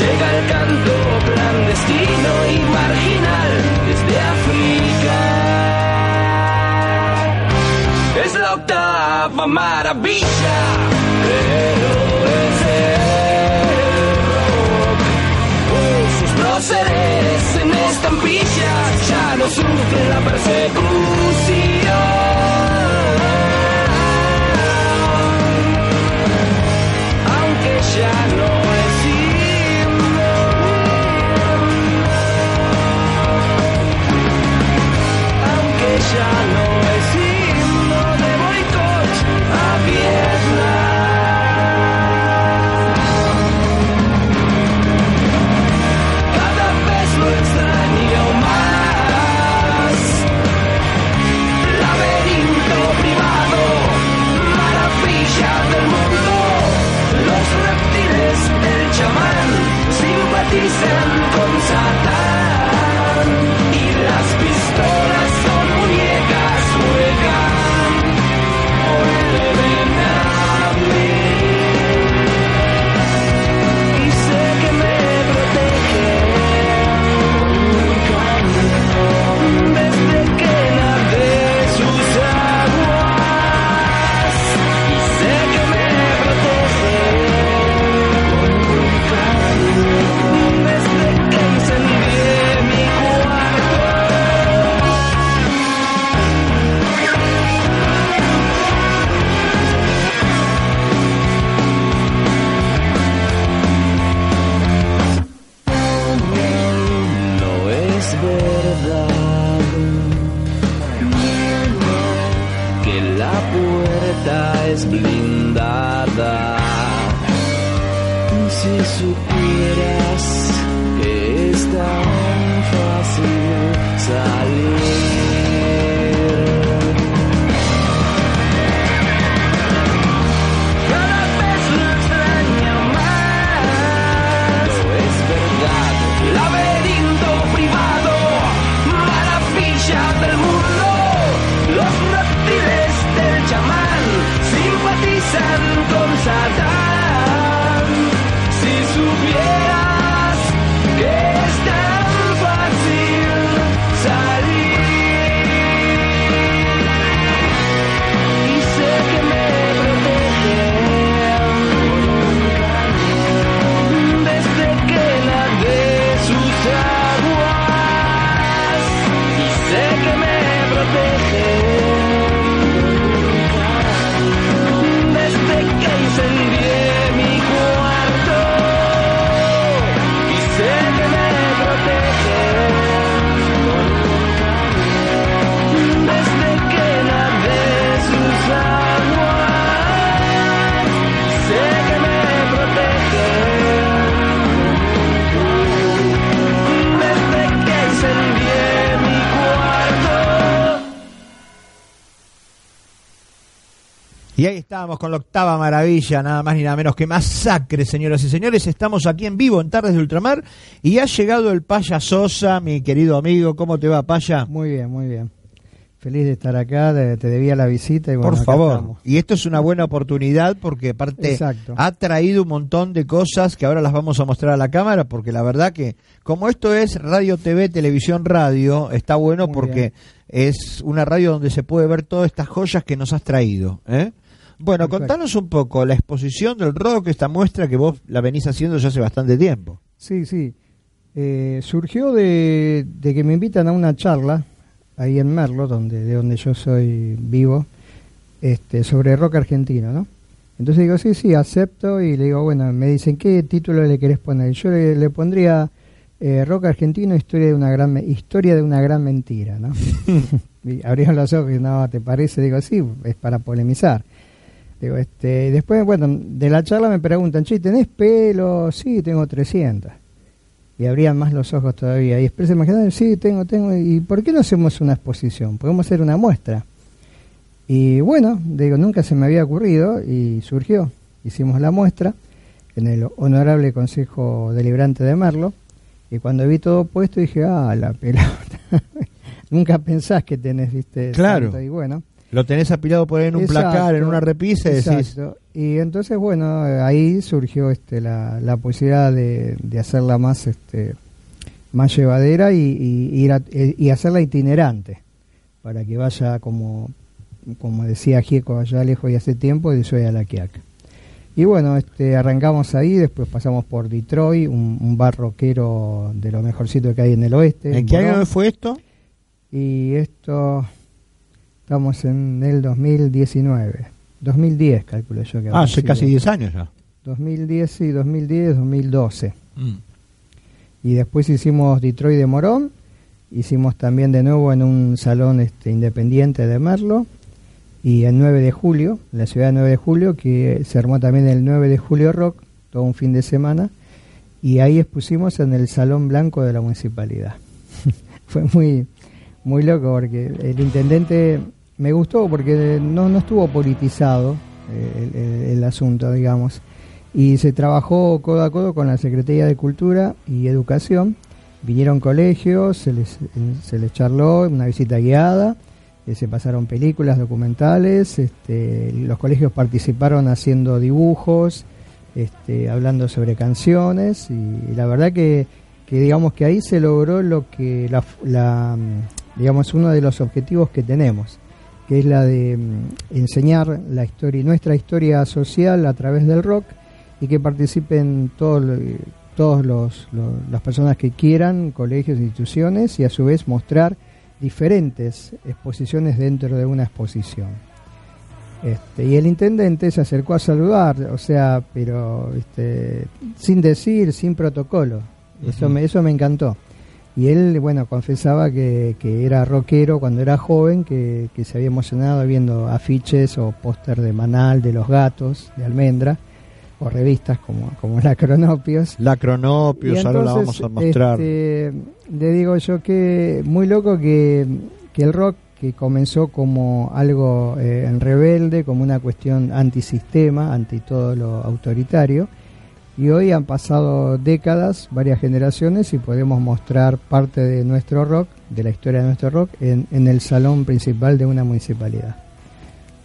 Llega el canto clandestino y marginal desde África. Es la octava maravilla, pero los seres en estampillas ya no sufren la persecución. Y ahí estábamos con la octava maravilla, nada más ni nada menos que masacre, señoras y señores. Estamos aquí en vivo en Tardes de Ultramar y ha llegado el Paya Sosa, mi querido amigo. ¿Cómo te va, Paya? Muy bien, muy bien. Feliz de estar acá, de- te debía la visita y bueno, Por favor. estamos. Y esto es una buena oportunidad porque aparte Exacto. ha traído un montón de cosas que ahora las vamos a mostrar a la cámara porque la verdad que como esto es radio, TV, televisión, radio, está bueno Muy porque bien. es una radio donde se puede ver todas estas joyas que nos has traído. ¿eh? Bueno, Perfecto. contanos un poco la exposición del rock, esta muestra que vos la venís haciendo ya hace bastante tiempo. Sí, sí. Eh, surgió de, de que me invitan a una charla ahí en Merlo, donde, de donde yo soy vivo, este, sobre rock argentino, ¿no? Entonces digo, sí, sí, acepto y le digo, bueno, me dicen, ¿qué título le querés poner? Yo le, le pondría eh, rock argentino, historia de una gran historia de una gran mentira, ¿no? y abrieron los ojos y no, ¿te parece? Digo, sí, es para polemizar. Digo, este, después, bueno, de la charla me preguntan, che, ¿tenés pelo? Sí, tengo 300. Y abrían más los ojos todavía. Y después se imaginaron, sí, tengo, tengo. ¿Y por qué no hacemos una exposición? Podemos hacer una muestra. Y bueno, digo, nunca se me había ocurrido y surgió. Hicimos la muestra en el honorable Consejo Deliberante de Merlo. Y cuando vi todo puesto dije, ah, la pelota. nunca pensás que tenés, viste. Claro. tanto. Y bueno. Lo tenés apilado por ahí en un Exacto, placar, en una repisa y decís. Y entonces, bueno, ahí surgió este la, la posibilidad de, de hacerla más este más llevadera y, y, ir a- eh, y hacerla itinerante, para que vaya como, como decía Gieco allá lejos y hace tiempo, de Soy a la Quiaca. Y bueno, este, arrancamos ahí, después pasamos por Detroit, un, un bar rockero de lo mejorcito que hay en el oeste. ¿en qué año fue esto? Y esto, estamos en el 2019. 2010, calculo yo que Ah, hace sido. casi 10 años ya. 2010 y 2010, 2012. Y después hicimos Detroit de Morón. Hicimos también de nuevo en un salón este, independiente de Merlo. Y el 9 de julio, en la ciudad de 9 de julio, que se armó también el 9 de julio Rock, todo un fin de semana. Y ahí expusimos en el Salón Blanco de la Municipalidad. Fue muy, muy loco porque el intendente me gustó porque no, no estuvo politizado eh, el, asunto, digamos. Y se trabajó codo a codo con la Secretaría de Cultura y Educación. Vinieron colegios, se les, se les charló, una visita guiada, eh, se pasaron películas, documentales, este, los colegios participaron haciendo dibujos, este, hablando sobre canciones y, la verdad que, que digamos que ahí se logró lo que la, la, mm, digamos uno de los objetivos que tenemos que es la de mm, enseñar la historia nuestra historia social a través del rock y que participen todos todos los, lo- las personas que quieran colegios instituciones y a su vez mostrar diferentes exposiciones dentro de una exposición este, y el intendente se acercó a saludar, o sea, pero este, sin decir, sin protocolo. Eso, me, eso me encantó. Y él, bueno, confesaba que, que era rockero cuando era joven, que, que se había emocionado viendo afiches o póster de Manal, de Los Gatos, de Almendra, o revistas como, como la Cronopios. La Cronopios, ahora la vamos a mostrar. este, le digo yo que muy loco que, que el rock que comenzó como algo eh, en rebelde, como una cuestión antisistema, anti todo lo autoritario, y hoy han pasado décadas, varias generaciones, y podemos mostrar parte de nuestro rock, de la historia de nuestro rock, en, en el salón principal de una municipalidad.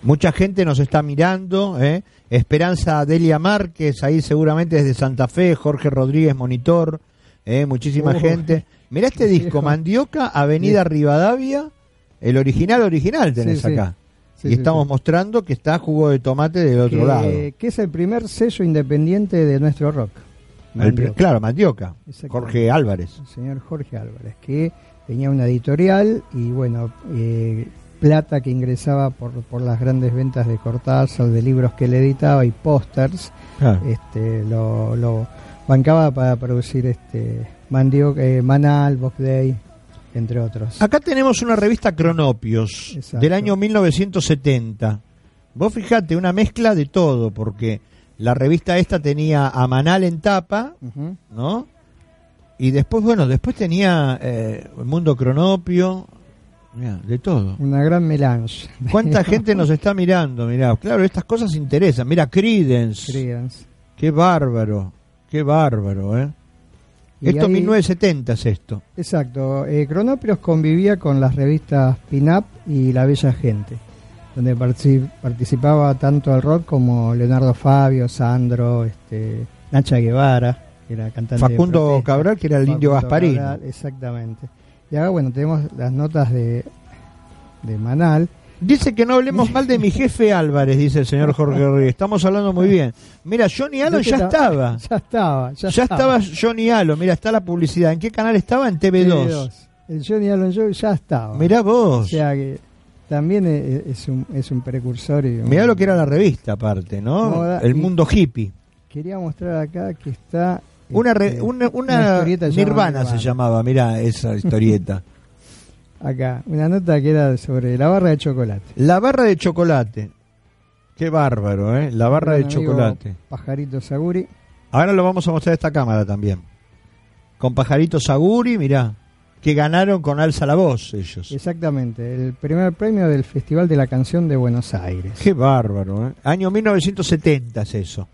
Mucha gente nos está mirando, ¿eh? Esperanza Delia Márquez, ahí seguramente desde Santa Fe, Jorge Rodríguez Monitor, ¿eh? muchísima Uh, gente. Mirá este disco. Mandioca, Avenida Rivadavia, el original original tenés sí. acá. Sí, y sí, estamos sí. mostrando que está jugo de tomate del otro que, lado. que es el primer sello independiente de nuestro rock. El claro, Mandioca. Jorge Álvarez. el señor Jorge Álvarez, que tenía una editorial y bueno, eh, plata que ingresaba por, por las grandes ventas de Cortázar, de libros que él editaba y pósters, Claro. este, lo, lo bancaba para producir este Mandioca, eh, Manal, Box Day, entre otros. Acá tenemos una revista Cronopios Exacto. del año 1970. Vos fijate, una mezcla de todo, porque la revista esta tenía a Manal en tapa. ¿no? Y después, bueno, después tenía eh, el mundo Cronopio, mirá, de todo. Una gran melange. ¿Cuánta gente nos está mirando? Mirá, claro, estas cosas interesan. Mira, Credence, Creedence. qué bárbaro, qué bárbaro, ¿eh? Y Esto ahí- 1970 es esto. Exacto. Eh, Cronopios convivía con las revistas Pin-Up y La Bella Gente, donde partici- participaba tanto el rock como Leonardo Fabio, Sandro, este, Nacha Guevara, que era cantante de Facundo. Cabral, que era el indio. Cabral, exactamente. Y ahora, bueno, tenemos las notas de, de Manal. Dice que no hablemos mal de mi jefe Álvarez, dice el señor Jorge Rodríguez. Estamos hablando muy bien. Mira, Johnny Allen ya Ya estaba. Ya estaba, ya, Ya estaba Johnny Allen. Mira, está la publicidad. ¿En qué canal estaba? En TV2. TV2. El Johnny Allen Show ya estaba. Mirá O vos. sea que también es, es un, es un precursor. Y un- Mirá lo que era la revista, aparte, ¿no? Moda El mundo hippie. Quería mostrar acá que está. Una, re- este, una, una historieta llamada Nirvana se llamaba, mirá esa historieta. Acá, una nota que era sobre la barra de chocolate. La barra de chocolate. Qué bárbaro, ¿eh? La barra de chocolate. Pajarito Saguri. Ahora lo vamos a mostrar a esta cámara también. Con Pajarito Saguri, mirá. Que ganaron con Alza la Voz ellos. Exactamente, el primer premio del Festival de la Canción de Buenos Aires. Qué bárbaro, ¿eh? Año 1970 es eso.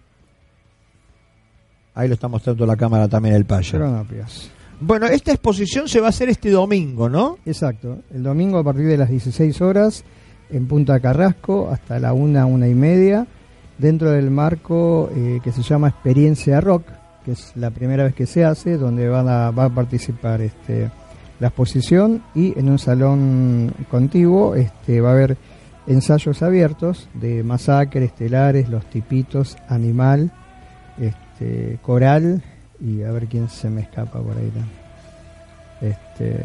Ahí lo está mostrando la cámara también el payo. Cronopios. Bueno, esta exposición se va a hacer este domingo, ¿no? Exacto, el domingo a partir de las 16 horas en Punta Carrasco hasta la una, una y media, dentro del marco eh, que se llama Experiencia Rock, que es la primera vez que se hace, donde van a, va a participar este, la exposición y en un salón contiguo este, va a haber ensayos abiertos de masacre, estelares, los tipitos, animal, este, coral y a ver quién se me escapa por ahí también. Este,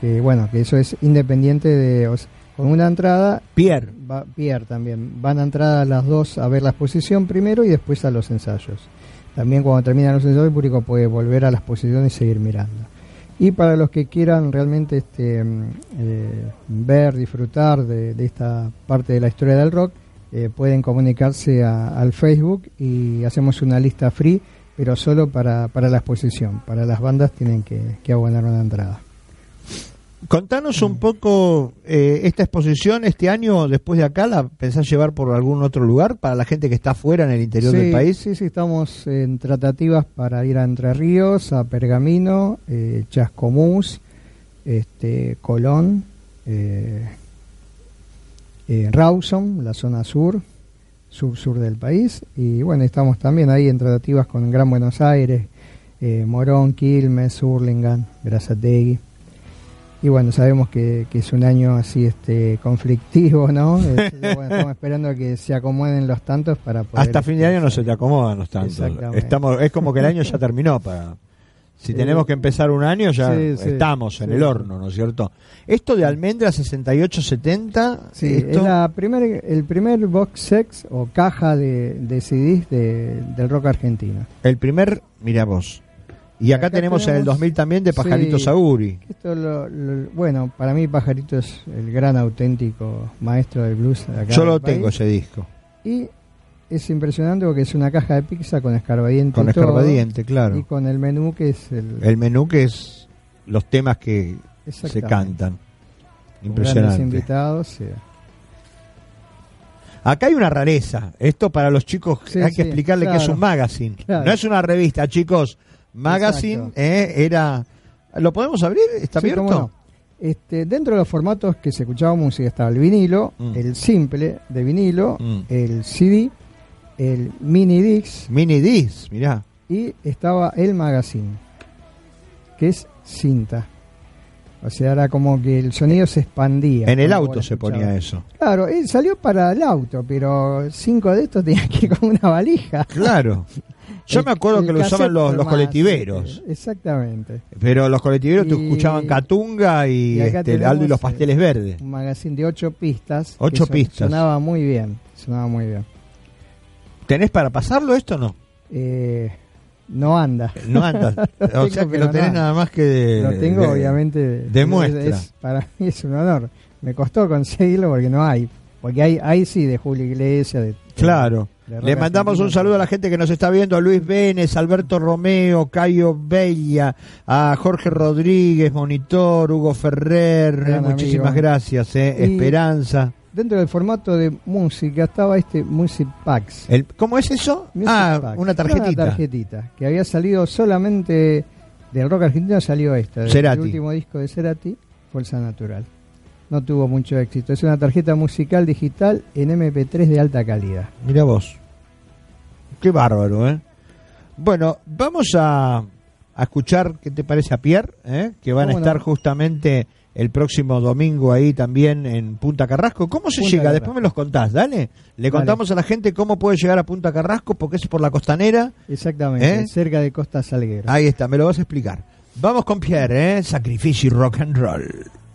que bueno, que eso es independiente de o sea, con una entrada Pierre. va, Pierre también van a entrar a las dos a ver la exposición primero y después a los ensayos. También cuando terminan los ensayos el público puede volver a la exposición y seguir mirando. Y para los que quieran realmente este, mm, eh, ver, disfrutar de, de esta parte de la historia del rock, eh, pueden comunicarse a- al Facebook y hacemos una lista free, pero solo para, para la exposición. Para las bandas tienen que, que abonar una entrada. Contanos un poco eh, esta exposición este año, después de acá, ¿la pensás llevar por algún otro lugar para la gente que está fuera en el interior sí, del país? Sí, sí, estamos en tratativas para ir a Entre Ríos, a Pergamino, eh, Chascomús, este, Colón, eh, eh, Rawson, la zona sur, sur-sur del país. Y bueno, estamos también ahí en tratativas con Gran Buenos Aires, eh, Morón, Quilmes, Hurlingham, Grazategui. Y bueno, sabemos que, que es un año así este conflictivo, ¿no? Es- bueno, estamos esperando que se acomoden los tantos para poder... Hasta fin de año no se te acomodan los tantos. Exactamente. Estamos, es como que el año ya terminó. para Si Sí. tenemos que empezar un año, ya Sí, sí. estamos en Sí, el horno, ¿no es cierto? Esto de almendra 6870, Sí, esto, es la primer, el primer box sex o caja de, de CDs de- del rock argentino. el primer, mira vos, Y acá, tenemos, en el 2000 también de Pajarito Saguri. Esto lo- lo- bueno, para mí Pajarito es el gran auténtico maestro del blues. de acá Yo lo país. tengo ese disco. Y es impresionante porque es una caja de pizza con escarbadiente. Con y todo, escarbadiente, claro. Y con el menú que es el, El menú que es los temas que se cantan. Impresionante. invitados. sí. Acá hay una rareza. Esto para los chicos Sí, hay que sí, explicarle que es un magazine. Claro. No es una revista, chicos. Magazine eh, era... ¿Lo podemos abrir? ¿Está Sí, abierto? no. Este, dentro de los formatos que se escuchaba música estaba el vinilo, Mm. el simple de vinilo, Mm. el CD, el mini disc Mini disc, mirá. y estaba el magazine, que es cinta. O sea, era como que el sonido se expandía. En el auto se escuchabas. ponía eso. Claro, él salió para el auto, pero cinco de estos tenían que ir con una valija. Claro. Yo El- me acuerdo que lo usaban los, los colectiveros. eh, Exactamente. Pero los colectiveros te escuchaban Catunga y, este, Aldo y los pasteles verdes. Un magazine de ocho pistas. Ocho pistas. Sonaba muy bien, sonaba muy bien. ¿Tenés para pasarlo esto o no? Eh, no anda. No anda. O sea que lo tenés no. nada más que de... Lo tengo, de- obviamente. de muestra. es- para mí es un honor. Me costó conseguirlo porque no hay. Porque hay, hay sí de Julio Iglesias. De, Claro. de Le mandamos un saludo a la gente que nos está viendo, a Luis Vélez, Alberto Romeo, Cayo Bella, a Jorge Rodríguez, Monitor, Hugo Ferrer, eh, muchísimas amigo. gracias, eh, Y- Esperanza. Dentro del formato de música estaba este Music Packs. El, ¿Cómo es eso? Music ah, Packs. una tarjetita. Una tarjetita. Que había salido solamente del rock argentino, salió esta. Cerati. El último disco de Cerati, Fuerza Natural. No tuvo mucho éxito. Es una tarjeta musical digital en MP3 de alta calidad. Mira vos. Qué bárbaro, ¿eh? Bueno, vamos a, a escuchar, ¿qué te parece a Pierre? eh? Que van a estar justamente el próximo domingo ahí también en Punta Carrasco. ¿Cómo se Punta llega? Carrasco. Después me los contás, dale. Le Dale. contamos a la gente cómo puede llegar a Punta Carrasco porque es por la costanera. Exactamente, ¿Eh? cerca de Costa Salguero. Ahí está, me lo vas a explicar. Vamos con Pierre, ¿eh? Sacrificio y rock and roll. Sacrificio y rock and roll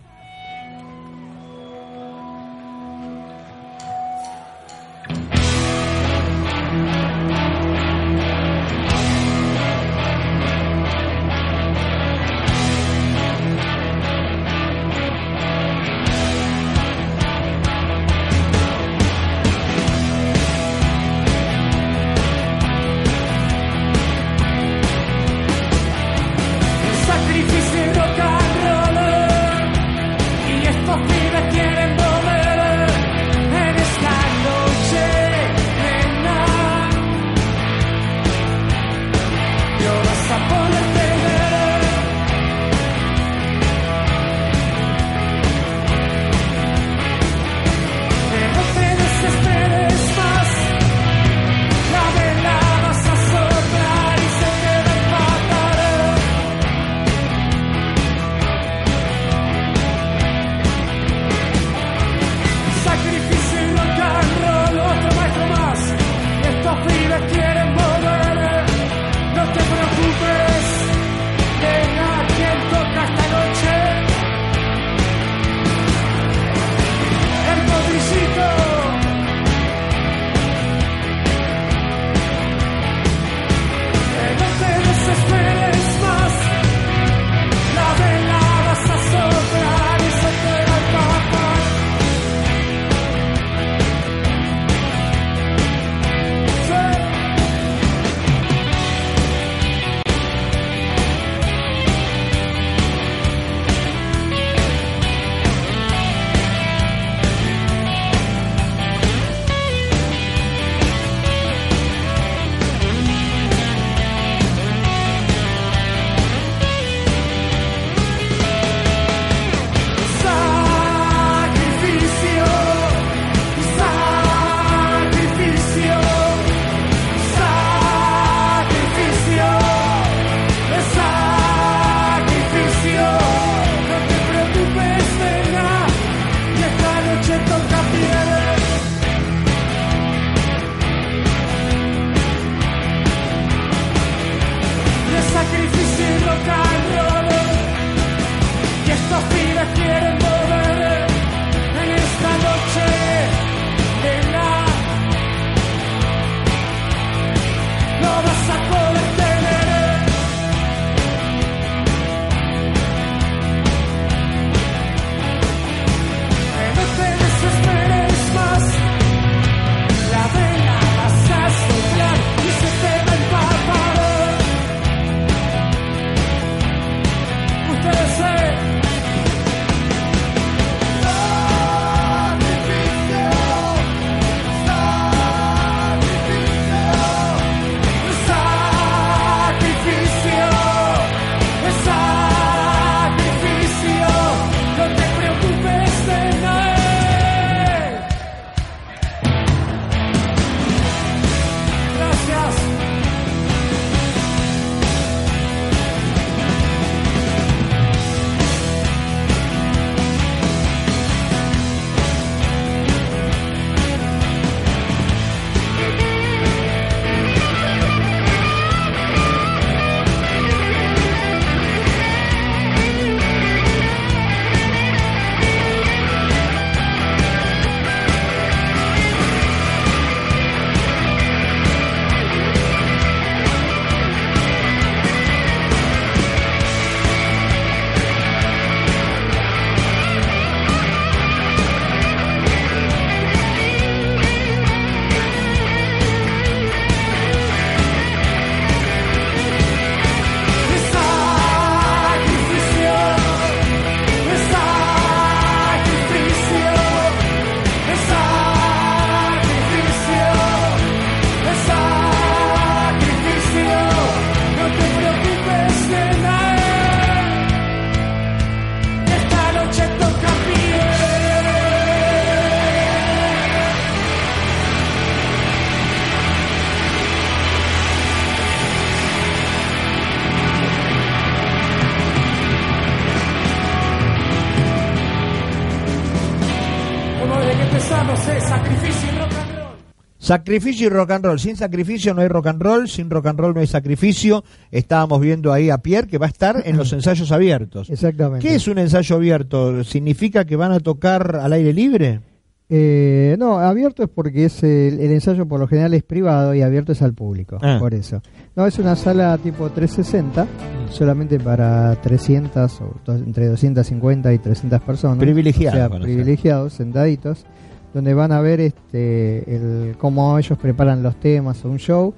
Sacrificio y rock and roll. Sin sacrificio no hay rock and roll, sin rock and roll no hay sacrificio. Estábamos viendo ahí a Pierre que va a estar en los ensayos abiertos. Exactamente. ¿Qué es un ensayo abierto? ¿Significa que van a tocar al aire libre? Eh, no, abierto es porque es el, el ensayo por lo general es privado y abierto es al público, Ah. por eso. No, es una sala tipo 360, solamente para 300 o entre 250 y 300 personas. Privilegiados O sea, privilegiados, sentaditos, donde van a ver este el cómo ellos preparan los temas o un show.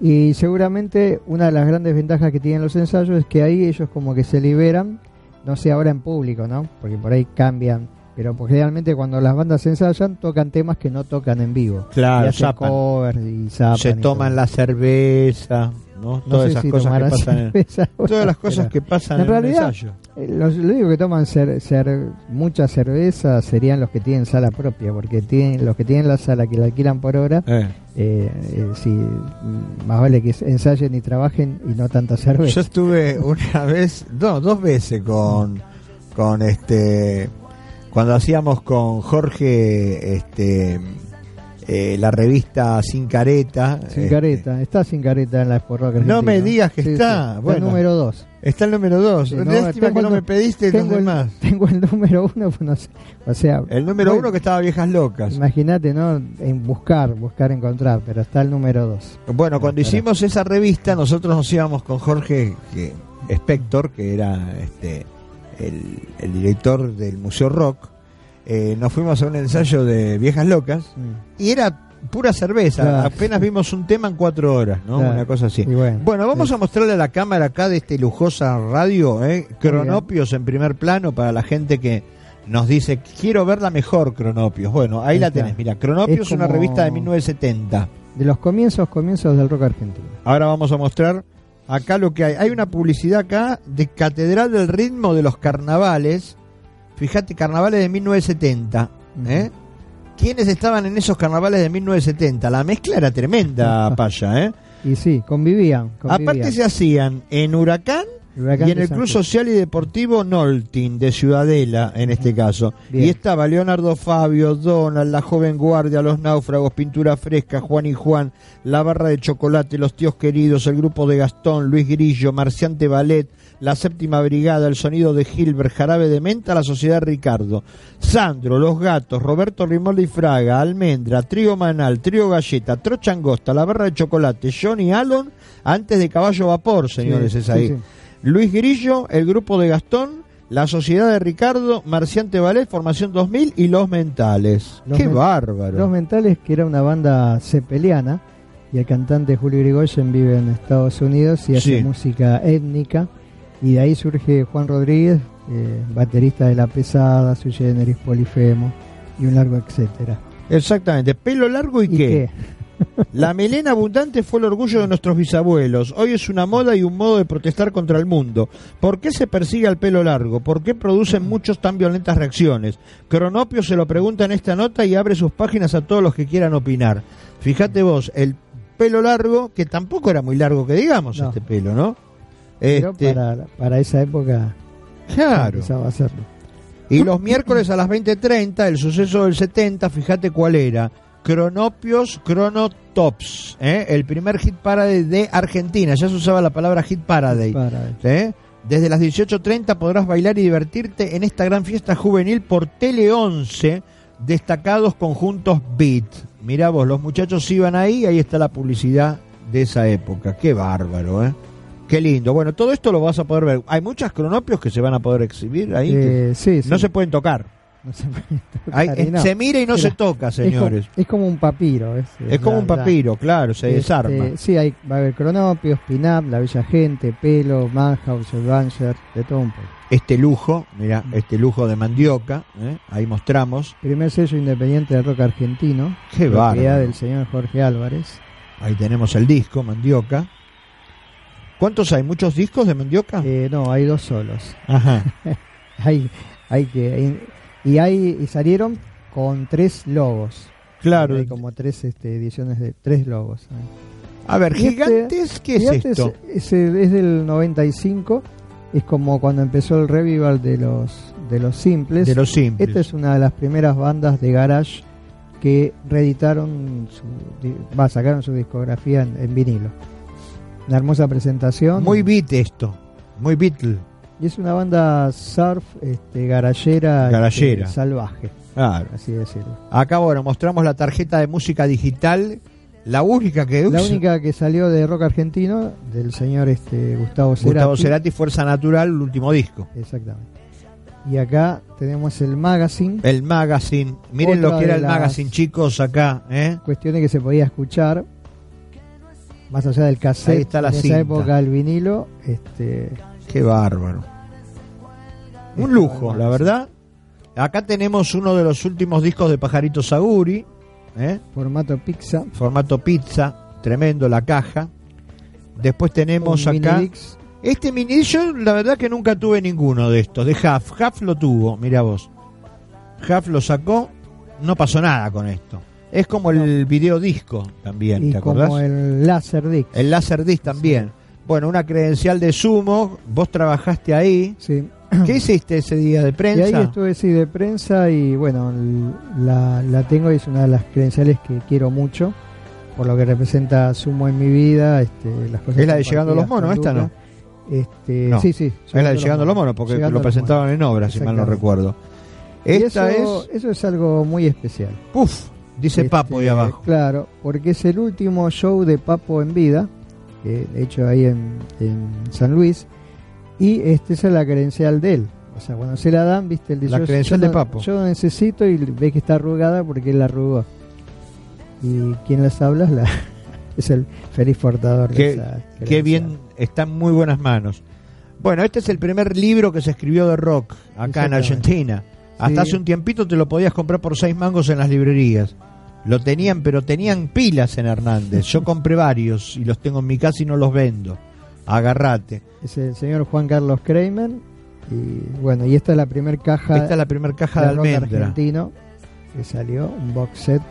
Y seguramente una de las grandes ventajas que tienen los ensayos es que ahí ellos como que se liberan, no sé ahora en público, ¿no? Porque por ahí cambian. Pero pues, generalmente cuando las bandas ensayan tocan temas que no tocan en vivo. Claro, y hacen covers y Se y toman todo. la cerveza, ¿no? No Todas esas si cosas que pasan en, todas las cosas pero- que pasan en en, realidad, ensayo. Eh, Los, los únicos que toman cer- mucha cerveza serían los que tienen sala propia, porque tienen los que tienen la sala que la alquilan por hora, Eh. eh, eh, sí, mm, más vale que ensayen y trabajen y no tanta Yo cerveza. estuve una vez, no, dos veces con, con este, cuando hacíamos con Jorge, este, eh, la revista Sin Careta. Sin este, careta, está sin careta en la Expo Rock No me digas que Sí, está, sí, bueno. el número 2. Está el número dos. Sí, Lástima que no el- me pediste los tengo el, demás. tengo el número 1, pues no sé, o sea... El número bueno, uno que estaba Viejas Locas. Imagínate, ¿no? En buscar, buscar, encontrar, pero está el número 2. Bueno, cuando hicimos esa revista, nosotros nos íbamos con Jorge que, Spector, que era este el, el director del Museo Rock. Eh, nos fuimos a un ensayo de Viejas Locas y era pura cerveza. Claro. Apenas vimos un tema en cuatro horas, ¿no? Claro. Una cosa así. Bueno, Bueno, vamos a mostrarle a la cámara acá de este lujosa radio, ¿eh? Cronopios en primer plano para la gente que nos dice, quiero verla mejor, Cronopios. Bueno, ahí Ahí la tenés. Mira, Cronopios es una revista de 1970. De los comienzos, comienzos del rock argentino. Ahora vamos a mostrar acá lo que hay. Hay una publicidad acá de Catedral del Ritmo de los Carnavales. Fíjate, carnavales de 1970. ¿eh? ¿Quiénes estaban en esos carnavales de 1970? La mezcla era tremenda, Paya. ¿eh? Y sí, convivían. convivían. Aparte se hacían en Huracán Huracán y en el Club. Social y Deportivo Nolting de Ciudadela, en este caso. Bien. Y estaba Leonardo Fabio, Donald, La Joven Guardia, Los Náufragos, Pintura Fresca, Juan y Juan, La Barra de Chocolate, Los Tíos Queridos, el grupo de Gastón, Luis Grillo, Marciante Ballet, La Séptima Brigada, El Sonido de Gilbert, Jarabe de Menta, La Sociedad Ricardo, Sandro, Los Gatos, Roberto Rimoldi Fraga, Almendra, Trío Manal, Trío Galleta, Trochangosta, La Barra de Chocolate, Johnny Allen, antes de Caballo Vapor, señores, Sí, es sí, ahí. sí. Luis Grillo, el grupo de Gastón, la Sociedad de Ricardo, Marciante Ballet, Formación 2000 y Los Mentales. Los ¡Qué Men- bárbaro! Los Mentales, que era una banda cepeliana, y el cantante Julio Grigoyen vive en Estados Unidos y hace Sí. música étnica. Y de ahí surge Juan Rodríguez, eh, baterista de La Pesada, Sui Generis Polifemo y un largo etcétera. Exactamente. Pelo largo y, ¿Y qué? qué? La melena abundante fue el orgullo de nuestros bisabuelos. Hoy es una moda y un modo de protestar contra el mundo. ¿Por qué se persigue al pelo largo? ¿Por qué producen muchos tan violentas reacciones? Cronopio se lo pregunta en esta nota y abre sus páginas a todos los que quieran opinar. Fíjate vos, el pelo largo, que tampoco era muy largo que digamos No. este pelo, ¿no? Pero Este, para, para esa época claro. empezaba a hacerlo. Y los miércoles a las 20.30, el suceso del 70, fíjate cuál era. Cronopios Chronotops, ¿eh? el primer hit parade de Argentina. Ya se usaba la palabra hit parade. Para, ¿eh? Desde las 18.30 podrás bailar y divertirte en esta gran fiesta juvenil por Tele 11, destacados conjuntos Beat. Mirá vos, los muchachos iban ahí, ahí está la publicidad de esa época. Qué bárbaro, ¿eh? Qué lindo. Bueno, todo esto lo vas a poder ver. Hay muchas cronopios que se van a poder exhibir ahí. Eh, sí, sí. No se pueden tocar. No se tocar, no. Se mira y no Mira, se toca, es como- señores. Es como, un papiro. Es, Es como la- un la- papiro, claro, se Este, desarma. Sí, hay, va a haber cronopios, pin-up, la bella gente, pelo, Manhouse, Banger, de todo un poco. Este lujo, mira, este lujo de mandioca, ¿eh? ahí mostramos. Primer sello independiente del rock argentino. Qué propiedad bárbaro. del señor Jorge Álvarez. Ahí tenemos el disco, mandioca. ¿Cuántos hay? ¿Muchos discos de mandioca? Eh, no, hay dos solos. Ajá. hay, hay que y hay y salieron con tres logos. Claro. Hay como tres este, ediciones de tres logos. A ver, Y este- gigantes, ¿qué es Gigantes esto? Es, es del 95. Es como cuando empezó el revival de los de los simples. De los simples. Esta es una de las primeras bandas de garage que reeditaron, su, va, sacaron su discografía en, en vinilo. Una hermosa presentación. Muy beat esto, muy Beatle. Y es una banda surf, este, garallera, este, salvaje, Claro. así decirlo. Acá, bueno, mostramos la tarjeta de música digital, la única que La usa. única que salió de rock argentino, del señor este, Gustavo Cerati. Gustavo Cerati, Fuerza Natural, el último disco. Exactamente. Y acá tenemos el magazine, El magazine. Miren Otra lo que era el magazine, chicos, acá. ¿eh? cuestiones que se podía escuchar, más allá del cassette, Ahí está la en esa época el vinilo, este, Qué bárbaro. Un lujo, la verdad. Acá tenemos uno de los últimos discos de Pajarito Saguri, ¿eh? formato pizza, formato pizza, tremendo la caja. Después tenemos un acá. Minidix, Este mini, yo la verdad que nunca tuve ninguno de estos. De Huff, Huff lo tuvo, mira vos. Huff lo sacó, no pasó nada con esto. Es como el video disco también, y ¿te acordás? como el Laserdisc. El Laserdisc también. Bueno, una credencial de sumo, vos trabajaste ahí. Sí. ¿Qué hiciste ese día de Y prensa? ahí estuve sí de prensa y bueno, la, la tengo y es una de las credenciales que quiero mucho por lo que representa Sumo en mi vida, este, las cosas Es la de Llegando a los Monos, esta no. Este, No. sí, sí. es la de Llegando a los Monos, porque lo presentaban Monos. en obra, si mal no recuerdo. Y Esta eso, es, eso es algo muy especial. uf, dice Este, Papo ahí abajo. Claro, porque es el último show de Papo en vida, de hecho ahí en, en San Luis, y este esa es la credencial de él. O sea, cuando se la dan, viste, el La yo- credencial yo de no- Papo. Yo necesito y ve que está arrugada porque él la arrugó. Y quien les habla es, la, es el feliz portador de Qué, esa qué credencial. bien, está en muy buenas manos. Bueno, este es el primer libro que se escribió de rock acá en. Argentina. Hasta Sí. hace un tiempito te lo podías comprar por seis mangos en las librerías. Lo tenían, pero tenían pilas en Hernández. Yo compré varios y los tengo en mi casa y no los vendo. Agarrate. Es el señor Juan Carlos Kramer. Y bueno, y esta es la primera caja Esta es la primera caja de de almendra. argentino que salió, un box set.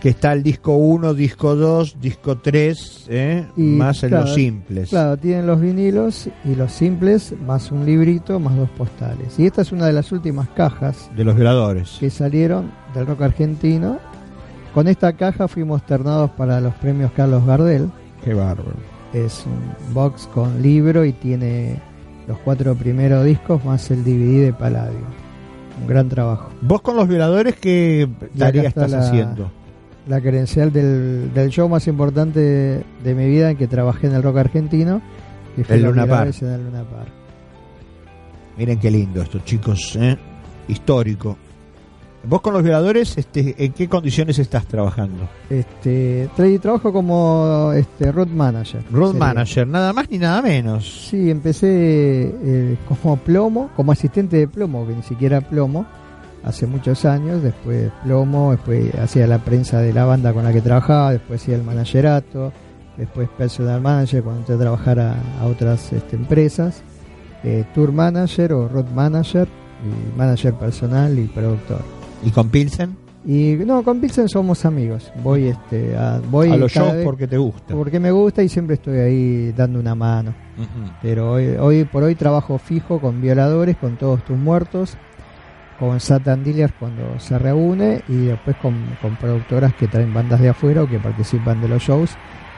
Que está el disco 1, disco 2, disco 3, ¿eh? Más en claro, los simples. Claro, tienen los vinilos y los simples, más un librito, más dos postales. Y esta es una de las últimas cajas De los violadores. que salieron del rock argentino. Con esta caja fuimos ternados para los premios Carlos Gardel. Qué bárbaro. Es un box con libro y tiene los cuatro primeros discos más el DVD de Palladio. Un gran trabajo. Vos con los violadores, ¿qué tarea estás la- haciendo? La credencial del, del show más importante de, mi vida en que trabajé en el rock argentino. Que fue El Luna Park. En el Luna Park. Miren qué lindo esto, chicos, ¿eh? histórico. Vos con los violadores, este, ¿en qué condiciones estás trabajando? Este, tra- trabajo como este road manager. Road Sería. manager, nada más ni nada menos. Sí, empecé eh, como plomo, como asistente de plomo, que ni siquiera plomo, hace muchos años. Después plomo, después hacía la prensa de la banda con la que trabajaba, después hacía el managerato, después personal manager cuando entré a trabajar a, a otras este, empresas, eh, tour manager o road manager, y manager personal y productor. ¿Y con Pilsen? Y no, con Pilsen somos amigos. Voy este a, voy a los shows porque te gusta. porque me gusta y siempre estoy ahí dando una mano. Ujú. Pero hoy, hoy por hoy trabajo fijo con violadores, con todos tus muertos, con Satan Dealers cuando se reúne y después con, con productoras que traen bandas de afuera o que participan de los shows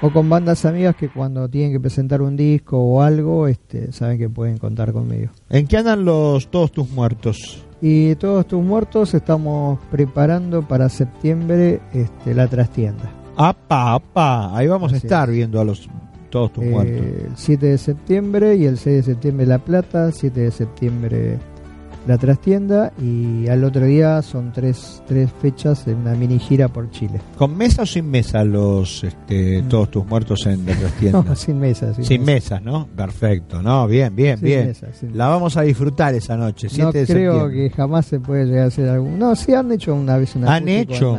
o con bandas amigas que cuando tienen que presentar un disco o algo, este, saben que pueden contar conmigo. ¿En qué andan los todos tus muertos? Y todos tus muertos estamos preparando para septiembre este, la trastienda. ¡Apa, apa! Ahí vamos a estar es. viendo a los todos tus Eh, muertos. el 7 de septiembre y el 6 de septiembre La Plata, 7 de septiembre la trastienda y al otro día son tres, tres fechas en una mini gira por Chile. ¿Con mesa o sin mesa los este, todos tus muertos en la trastienda? No, sin mesa. Sin, sin mesa. mesas, ¿no? Perfecto, ¿no? Bien, bien, Sin bien. mesa, La vamos a disfrutar esa noche, 7 No de creo septiembre. que jamás se puede llegar a hacer algún... No, sí han hecho una vez una ¿Han acústico hecho?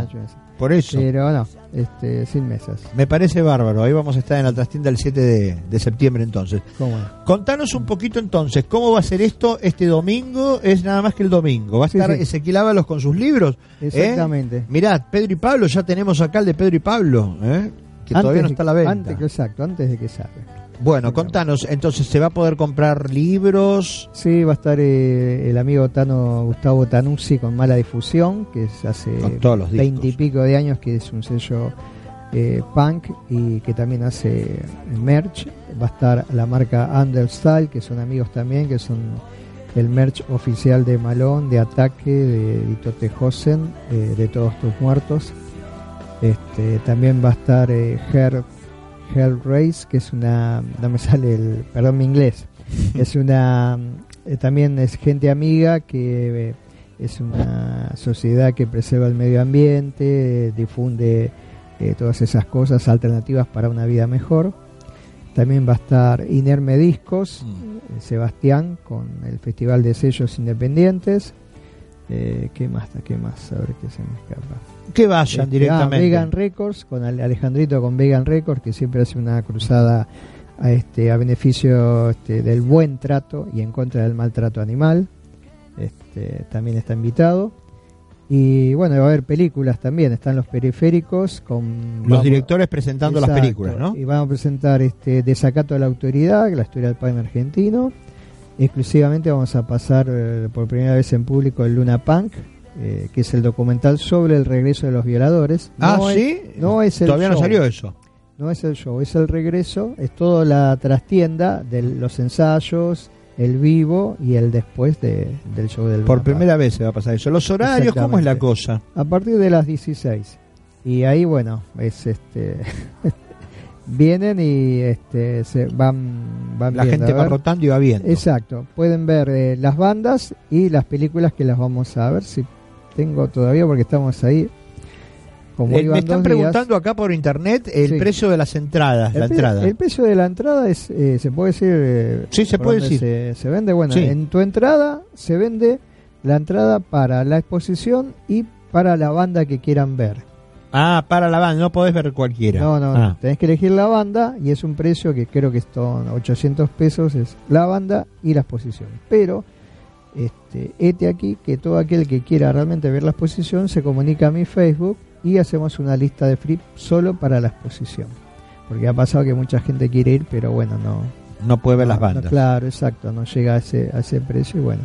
Por eso. Pero no, este, sin mesas. Me parece bárbaro. Ahí vamos a estar en la trastienda el 7 de, de septiembre entonces. ¿Cómo no? Contanos un poquito entonces, ¿cómo va a ser esto este domingo? Es nada más que el domingo. ¿Va a estar sí. Ezequiel Ábalos con sus libros? ¿Eh? Exactamente. Mirad, Pedro y Pablo, ya tenemos acá el de Pedro y Pablo, ¿eh? que todavía no está a la venta. Antes, que- exacto, antes de que salga. Bueno, contanos, entonces, ¿se va a poder comprar libros? Sí, va a estar eh, el amigo Tano Gustavo Tanuzzi con Mala Difusión, que es hace. 20 y pico de años, que es un sello eh, punk y que también hace merch. Va a estar la marca Understyle, que son amigos también, que son el merch oficial de Malón, de Ataque, de Dito Tejosen, eh, de Todos Tus Muertos. Este, también va a estar eh, Race, que es una, no me sale el, perdón mi inglés, es una, eh, también es gente amiga que eh, es una sociedad que preserva el medio ambiente, difunde eh, todas esas cosas alternativas para una vida mejor. También va a estar Inerme Discos, eh, Sebastián, con el Festival de Sellos Independientes. Eh, ¿Qué más? ¿Qué más? A ver qué se me escapa. Que vayan Este, directamente. ah, Vegan Records, con Ale- Alejandrito con Vegan Records, que siempre hace una cruzada a, este, a beneficio este, del buen trato y en contra del maltrato animal. Este, también está invitado. Y bueno, va a haber películas también, están los periféricos con Los vamos- directores presentando las películas, ¿no? Y vamos a presentar este Desacato de la Autoridad, la historia del pan argentino. Exclusivamente vamos a pasar eh, por primera vez en público el Luna Punk, eh, que es el documental sobre el regreso de los violadores. Ah, No es- ¿sí? no es el Todavía no salió eso. No es el show, es el regreso, es toda la trastienda de los ensayos, el vivo y el después de- del show del Por primera vez se va a pasar eso. Los horarios, ¿cómo es la cosa? A partir de las 16. Y ahí, bueno, es este. vienen y este se van, van La viendo, gente va rotando y va viendo. Exacto, pueden ver eh, las bandas y las películas que las vamos a ver si tengo todavía porque estamos ahí. Como Eh, me están días. preguntando acá por internet el Sí. precio de las entradas. la El, pre- entrada. el precio de la entrada es, eh, se puede decir. eh, Sí, se puede decir. Se, se vende. Bueno, Sí. en tu entrada se vende la entrada para la exposición y para la banda que quieran ver. Ah, para la banda, no podés ver cualquiera. No, no, Ah. tenés que elegir la banda y es un precio que creo que son 800 pesos, es la banda y la exposición. Pero, este, este aquí, que todo aquel que quiera realmente ver la exposición se comunica a mi Facebook y hacemos una lista de free solo para la exposición. Porque ha pasado que mucha gente quiere ir, pero bueno, no. No puede ver las no, bandas. claro, exacto, no llega a ese, a ese precio y bueno.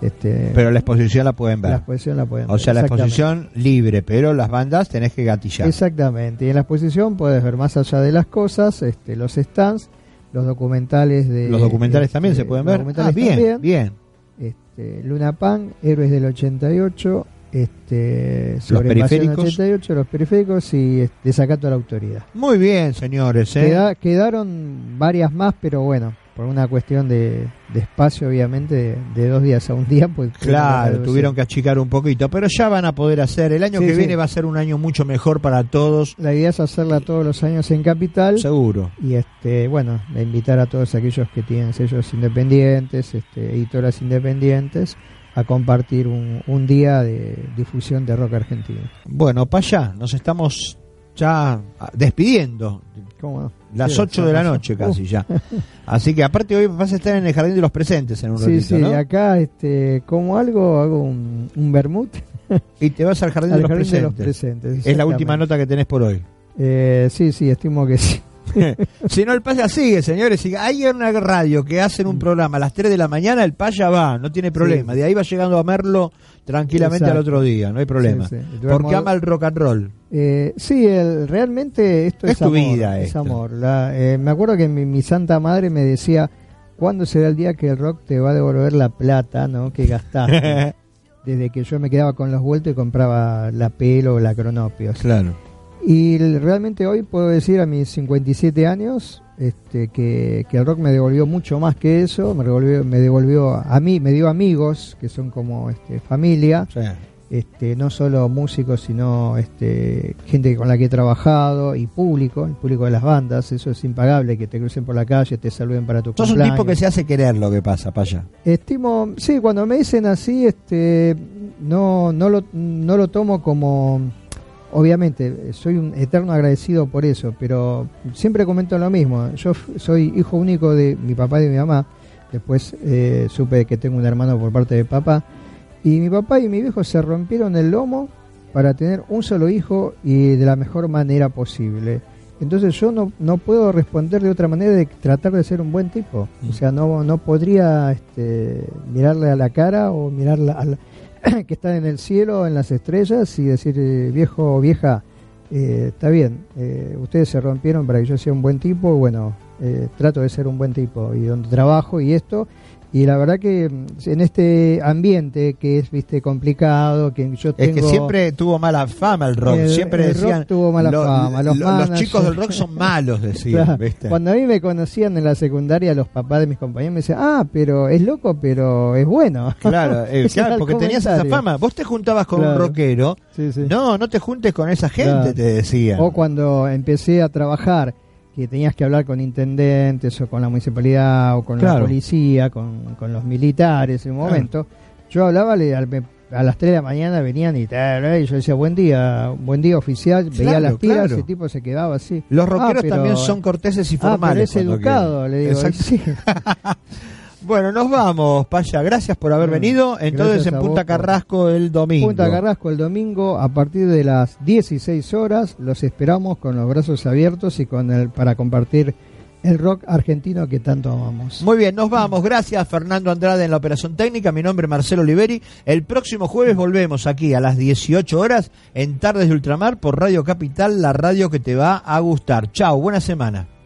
Este, Pero la exposición la pueden ver. la exposición la pueden O ver, sea, la exposición libre, pero las bandas tenés que gatillar. Exactamente, y en la exposición puedes ver más allá de las cosas, este, los stands, los documentales de... Los documentales este, también se pueden los ver. documentales Ah, bien, también. bien. Este, Luna Pan, Héroes del 88, este, sobre Los periféricos. 88, los periféricos y este, Desacato a la Autoridad. Muy bien, señores. ¿eh? Queda- quedaron varias más, pero bueno, por una cuestión de, de espacio, obviamente, de, de dos días a un día, pues... Claro, tuvieron que achicar un poquito, pero ya van a poder hacer. El año Sí, que sí. viene va a ser un año mucho mejor para todos, La idea es hacerla todos los años en Capital. seguro. y este bueno de invitar a todos aquellos que tienen sellos independientes este, editoras independientes a compartir un, un día de difusión de rock argentino Bueno, para allá, nos estamos ya ah, despidiendo. ¿Cómo no? Las Sí, 8 de la noche Uh, casi ya. Así que aparte hoy vas a estar en el Jardín de los Presentes en un sí ratito, sí ¿no? acá este como algo hago un, un vermut Y te vas al Jardín, al de, los jardín de los Presentes. es la última nota que tenés por hoy. Eh, sí sí estimo que sí si no, el Paya sigue, señores. Si hay una radio que hacen un programa a las 3 de la mañana, el Paya va, no tiene problema. Sí. De ahí va llegando a Merlo tranquilamente al otro día, no hay problema. Sí, sí. Porque ama el rock and roll. Eh, sí, el, realmente esto Es es, tu amor, vida es amor. La- eh, me acuerdo que mi, mi santa madre me decía, ¿cuándo será el día que el rock te va a devolver la plata ¿no? que gastaste? Desde que yo me quedaba con los vueltos y compraba la pelo o la cronopios. claro. Y realmente hoy puedo decir a mis 57 años este, que, que el rock me devolvió mucho más que eso, me devolvió, me devolvió a mí, me dio amigos que son como este, familia este, no solo músicos, sino este, gente con la que he trabajado y público, el público de las bandas, eso es impagable, que te crucen por la calle, te saluden para tu Sos un cumpleaños. tipo que se hace querer lo que pasa, Paya. Estimo, sí, cuando me dicen así, este, no, no, lo, no lo tomo como, obviamente, soy un eterno agradecido por eso, pero siempre comento lo mismo. Yo soy hijo único de mi papá y de mi mamá, después eh, supe que tengo un hermano por parte de papá, y mi papá y mi viejo se rompieron el lomo para tener un solo hijo y de la mejor manera posible. Entonces yo no, no puedo responder de otra manera de tratar de ser un buen tipo. O sea, no, no podría este, mirarle a la cara o mirarle a la, que está en el cielo, en las estrellas y decir, eh, viejo o vieja, eh, está bien, eh, ustedes se rompieron para que yo sea un buen tipo, bueno, eh, trato de ser un buen tipo y donde trabajo y esto, y la verdad que mm, en este ambiente que es viste complicado que yo tengo Es que siempre tuvo mala fama el rock. El- siempre el rock decían. tuvo mala fama, los chicos del rock son malos, decían. Claro. ¿viste? Cuando a mí me conocían en la secundaria, los papás de mis compañeros me decían, ah, pero es loco, pero es bueno. Claro, eh, claro, porque tenías esa fama. Vos te juntabas con un rockero. Sí, sí. No, no te juntes con esa gente, te decían. O cuando empecé a trabajar, que tenías que hablar con intendentes o con la municipalidad o con Claro. la policía, con, con los militares en un Claro. momento, yo hablaba le- al- a las 3 de la mañana venían y, tal, y yo decía buen día, buen día oficial, veía las tiras, claro. ese tipo se quedaba así. Los Ah, rockeros pero- también son corteses y Ah, pero formales. es cuando educado, quieren. le digo. Exacto. sí. Bueno, nos vamos, Paya. Gracias por haber Bueno, venido. Entonces en Punta vos Carrasco el domingo. Punta Carrasco el domingo a partir de las 16 horas. Los esperamos con los brazos abiertos y con el para compartir el rock argentino que tanto amamos. Muy bien, nos vamos. Gracias, Fernando Andrade en la operación técnica. Mi nombre es Marcelo Oliveri. El próximo jueves volvemos aquí a las 18 horas en Tardes de Ultramar por Radio Capital, la radio que te va a gustar. Chao, buena semana.